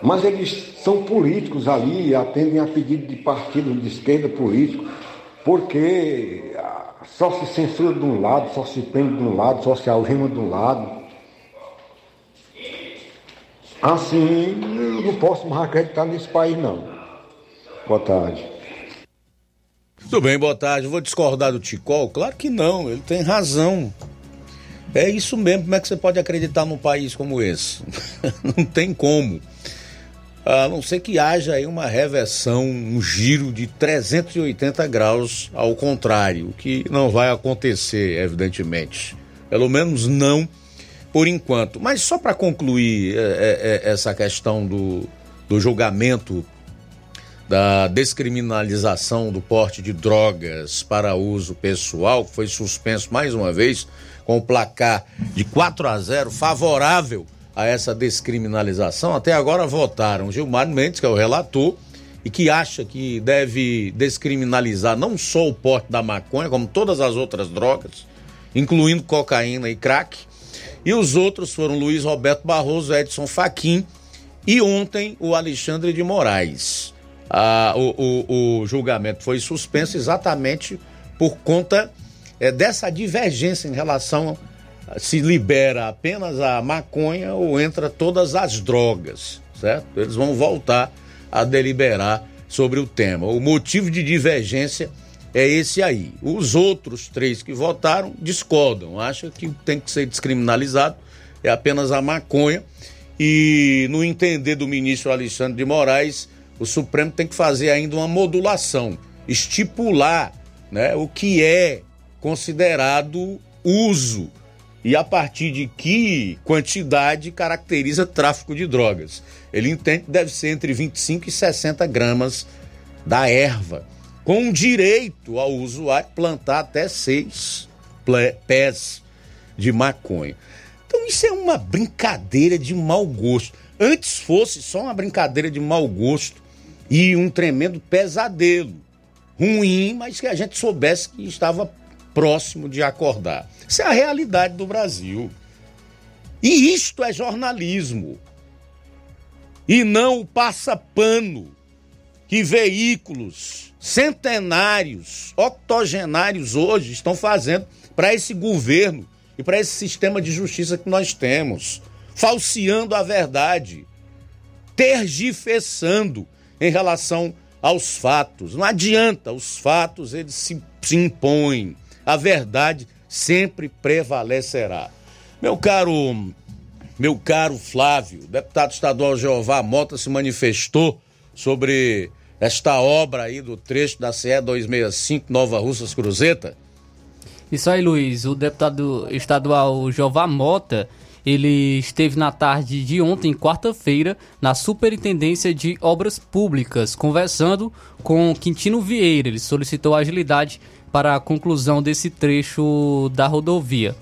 Mas eles são políticos ali, atendem a pedido de partido de esquerda político, porque ah, só se censura de um lado, só se prende de um lado, só se algema de um lado. Assim, eu não posso mais acreditar nesse país não. Boa tarde. Tudo bem, boa tarde. Vou discordar do Ticol? Claro que não, ele tem razão. É isso mesmo, como é que você pode acreditar num país como esse? (laughs) não tem como. A não ser que haja aí uma reversão, um giro de 380 graus ao contrário, o que não vai acontecer, evidentemente. Pelo menos não por enquanto. Mas só para concluir é, é, essa questão do, do julgamento da descriminalização do porte de drogas para uso pessoal, foi suspenso mais uma vez com o placar de 4 a 0 favorável a essa descriminalização. Até agora votaram Gilmar Mendes, que é o relator, e que acha que deve descriminalizar não só o porte da maconha, como todas as outras drogas, incluindo cocaína e crack. E os outros foram Luiz Roberto Barroso, Edson Fachin e ontem o Alexandre de Moraes. Ah, o, o, o, julgamento foi suspenso exatamente por conta é, dessa divergência em relação a, se libera apenas a maconha ou entra todas as drogas, certo? Eles vão voltar a deliberar sobre o tema. O motivo de divergência é esse aí. Os outros três que votaram discordam, acham que tem que ser descriminalizado é apenas a maconha e no entender do ministro Alexandre de Moraes o Supremo tem que fazer ainda uma modulação, estipular né, o que é considerado uso e a partir de que quantidade caracteriza tráfico de drogas. Ele entende que deve ser entre 25 e 60 gramas da erva, com direito ao usuário plantar até seis pés de maconha. Então isso é uma brincadeira de mau gosto. Antes fosse só uma brincadeira de mau gosto, e um tremendo pesadelo. Ruim, mas que a gente soubesse que estava próximo de acordar. Isso é a realidade do Brasil. E isto é jornalismo. E não o passa-pano que veículos centenários, octogenários hoje estão fazendo para esse governo e para esse sistema de justiça que nós temos, falseando a verdade, tergifessando em relação aos fatos. Não adianta, os fatos eles se, se impõem. A verdade sempre prevalecerá. Meu caro, meu caro Flávio, deputado estadual Jeová Mota se manifestou sobre esta obra aí do trecho da CE 265 Nova Russas Cruzeta. Isso aí, Luiz. O deputado estadual Jeová Mota ele esteve na tarde de ontem, quarta-feira, na Superintendência de Obras Públicas, conversando com Quintino Vieira. Ele solicitou agilidade para a conclusão desse trecho da rodovia.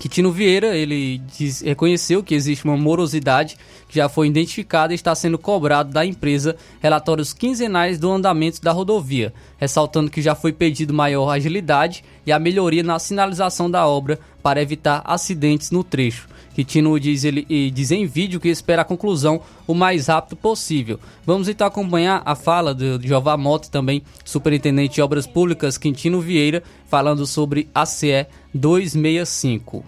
Quintino Vieira, ele diz, reconheceu que existe uma morosidade que já foi identificada e está sendo cobrado da empresa relatórios quinzenais do andamento da rodovia, ressaltando que já foi pedido maior agilidade e a melhoria na sinalização da obra para evitar acidentes no trecho. Quitino diz, ele, diz em vídeo que espera a conclusão o mais rápido possível. Vamos então acompanhar a fala de Jeová Mota, também superintendente de obras públicas, Quintino Vieira, falando sobre a CE 265.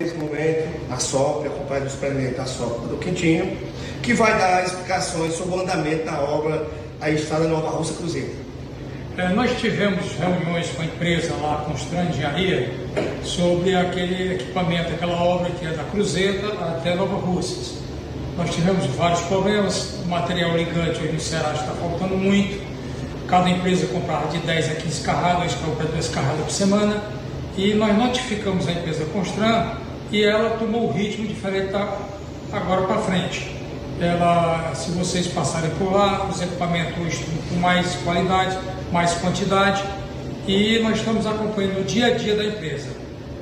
Nesse momento, a SOP, acompanhado do superintendente da SOP do Quintino, que vai dar explicações sobre o andamento da obra a Estrada Nova Russa Cruzeiro. É, nós tivemos reuniões com a empresa lá, com os Engenharia, sobre aquele equipamento, aquela obra que é da Cruzeta até Nova Russas. Nós tivemos vários problemas, o material ligante hoje no Ceará está faltando muito. Cada empresa comprava de 10 a 15 carradas, estou para 2 carradas por semana. E nós notificamos a empresa Constran e ela tomou o ritmo diferente agora para frente. Ela, se vocês passarem por lá, os equipamentos com mais qualidade, mais quantidade e nós estamos acompanhando o dia a dia da empresa.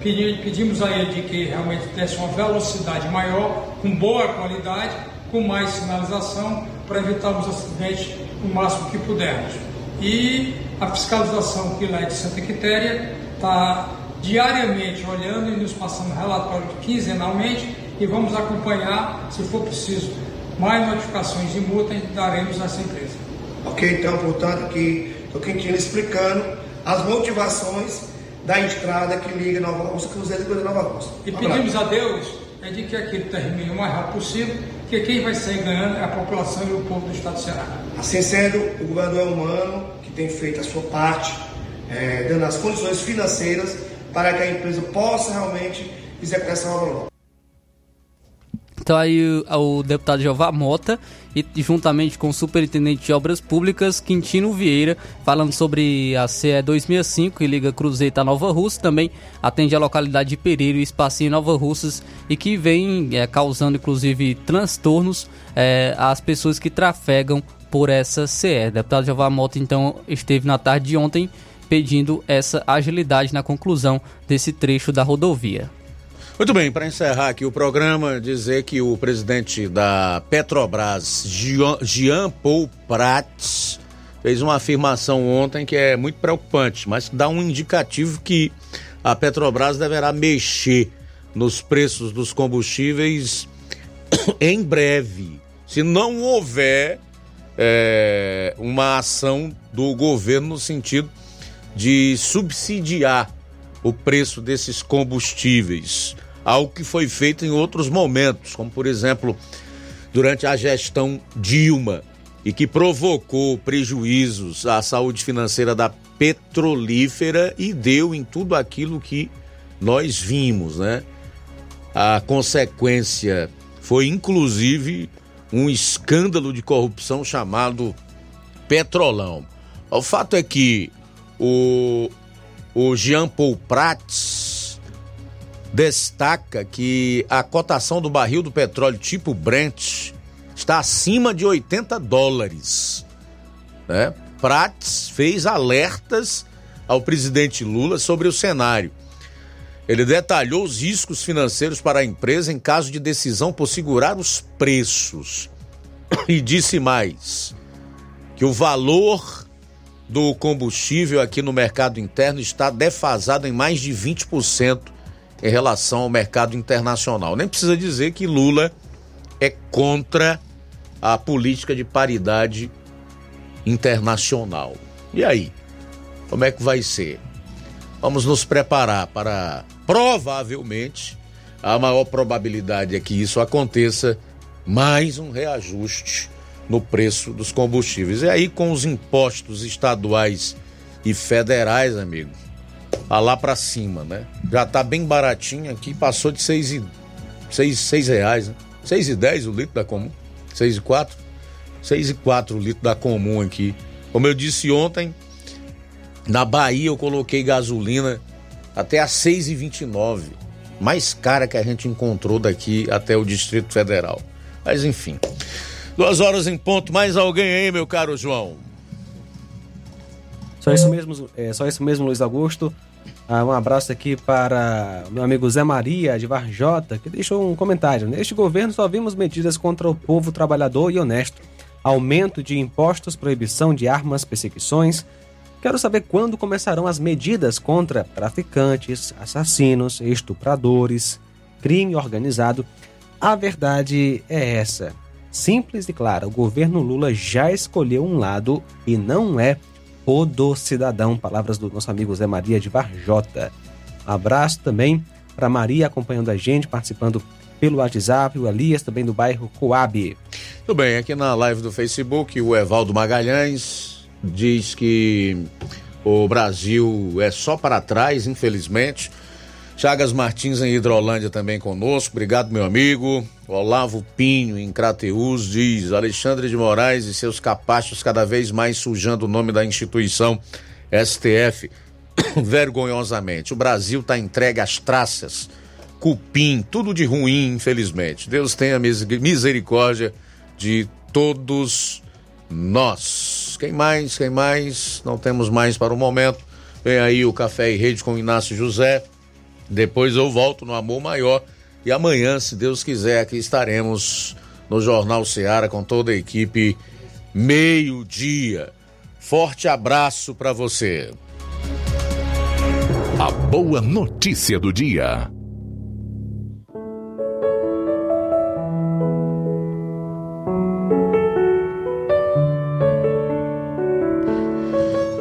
Pedimos a ele que realmente desse uma velocidade maior, com boa qualidade, com mais sinalização, para evitarmos acidentes o máximo que pudermos. E a fiscalização que lá é de Santa Quitéria está diariamente olhando e nos passando relatório quinzenalmente e vamos acompanhar, se for preciso, mais notificações de multa daremos a essa empresa. Ok, então, portanto, aqui o Quintino explicando as motivações da estrada que liga Nova Rússia, Cruzeiro e Nova Rússia. E pedimos a Deus é de que aquilo termine o mais rápido possível, que quem vai sair ganhando é a população e o povo do estado do Ceará. Assim sendo, o governador é humano, que tem feito a sua parte, é, dando as condições financeiras para que a empresa possa realmente executar essa obra logo. Então aí o, o deputado Jeová Mota e juntamente com o superintendente de obras públicas Quintino Vieira, falando sobre a CE 265 que liga Cruzeiro a Nova Russa, também atende a localidade de Pereiro e Espacinho Nova Russas e que vem é, causando inclusive transtornos é, às pessoas que trafegam por essa CE. Deputado Jeová Mota então esteve na tarde de ontem pedindo essa agilidade na conclusão desse trecho da rodovia. Muito bem, para encerrar aqui o programa, dizer que o presidente da Petrobras, Jean Paul Prats, fez uma afirmação ontem que é muito preocupante, mas dá um indicativo que a Petrobras deverá mexer nos preços dos combustíveis (coughs) em breve, se não houver é, uma ação do governo no sentido de subsidiar o preço desses combustíveis, algo que foi feito em outros momentos, como por exemplo durante a gestão Dilma e que provocou prejuízos à saúde financeira da petrolífera e deu em tudo aquilo que nós vimos, né? A consequência foi inclusive um escândalo de corrupção chamado Petrolão. O fato é que o o Jean Paul Prats destaca que a cotação do barril do petróleo tipo Brent está acima de 80 dólares. Né? Prats fez alertas ao presidente Lula sobre o cenário. Ele detalhou os riscos financeiros para a empresa em caso de decisão por segurar os preços. (coughs) E disse mais que o valor do combustível aqui no mercado interno está defasado em mais de 20% em relação ao mercado internacional. Nem precisa dizer que Lula é contra a política de paridade internacional. E aí? Como é que vai ser? Vamos nos preparar para provavelmente a maior probabilidade é que isso aconteça mais um reajuste no preço dos combustíveis. E aí, com os impostos estaduais e federais, amigo, a lá para cima, né? Já tá bem baratinho aqui, passou de seis e, seis, seis reais, né? Seis e dez o litro da comum, seis e quatro, seis e quatro o litro da comum aqui. Como eu disse ontem, na Bahia eu coloquei gasolina até a seis e vinte e nove, mais cara que a gente encontrou daqui até o Distrito Federal. Mas enfim. Duas horas em ponto. Mais alguém aí, meu caro João? Só isso mesmo, é, só isso mesmo, Luiz Augusto. Ah, um abraço aqui para meu amigo Zé Maria de Varjota, que deixou um comentário. Neste governo só vimos medidas contra o povo trabalhador e honesto. Aumento de impostos, proibição de armas, perseguições. Quero saber quando começarão as medidas contra traficantes, assassinos, estupradores, crime organizado. A verdade é essa. Simples e clara, o governo Lula já escolheu um lado e não é o do cidadão. Palavras do nosso amigo Zé Maria de Varjota. abraço também para Maria acompanhando a gente, participando pelo WhatsApp, o Elias também do bairro Coab. Tudo bem, aqui na live do Facebook, o Evaldo Magalhães diz que o Brasil é só para trás, infelizmente. Chagas Martins em Hidrolândia também conosco. Obrigado, meu amigo. Olavo Pinho em Crateus diz: Alexandre de Moraes e seus capachos cada vez mais sujando o nome da instituição STF. (coughs) Vergonhosamente. O Brasil está entregue às traças, cupim, tudo de ruim, infelizmente. Deus tenha misericórdia de todos nós. Quem mais? Quem mais? Não temos mais para o momento. Vem aí o Café e Rede com Inácio José. Depois eu volto no Amor Maior. E amanhã, se Deus quiser, aqui estaremos no Jornal Seara com toda a equipe, meio-dia. Forte abraço para você. A boa notícia do dia.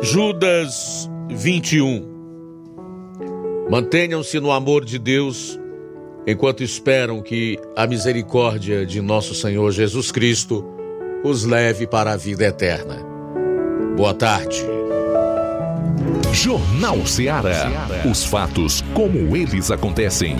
Judas 21 Mantenham-se no amor de Deus enquanto esperam que a misericórdia de nosso Senhor Jesus Cristo os leve para a vida eterna. Boa tarde. Jornal Ceará. Os fatos como eles acontecem.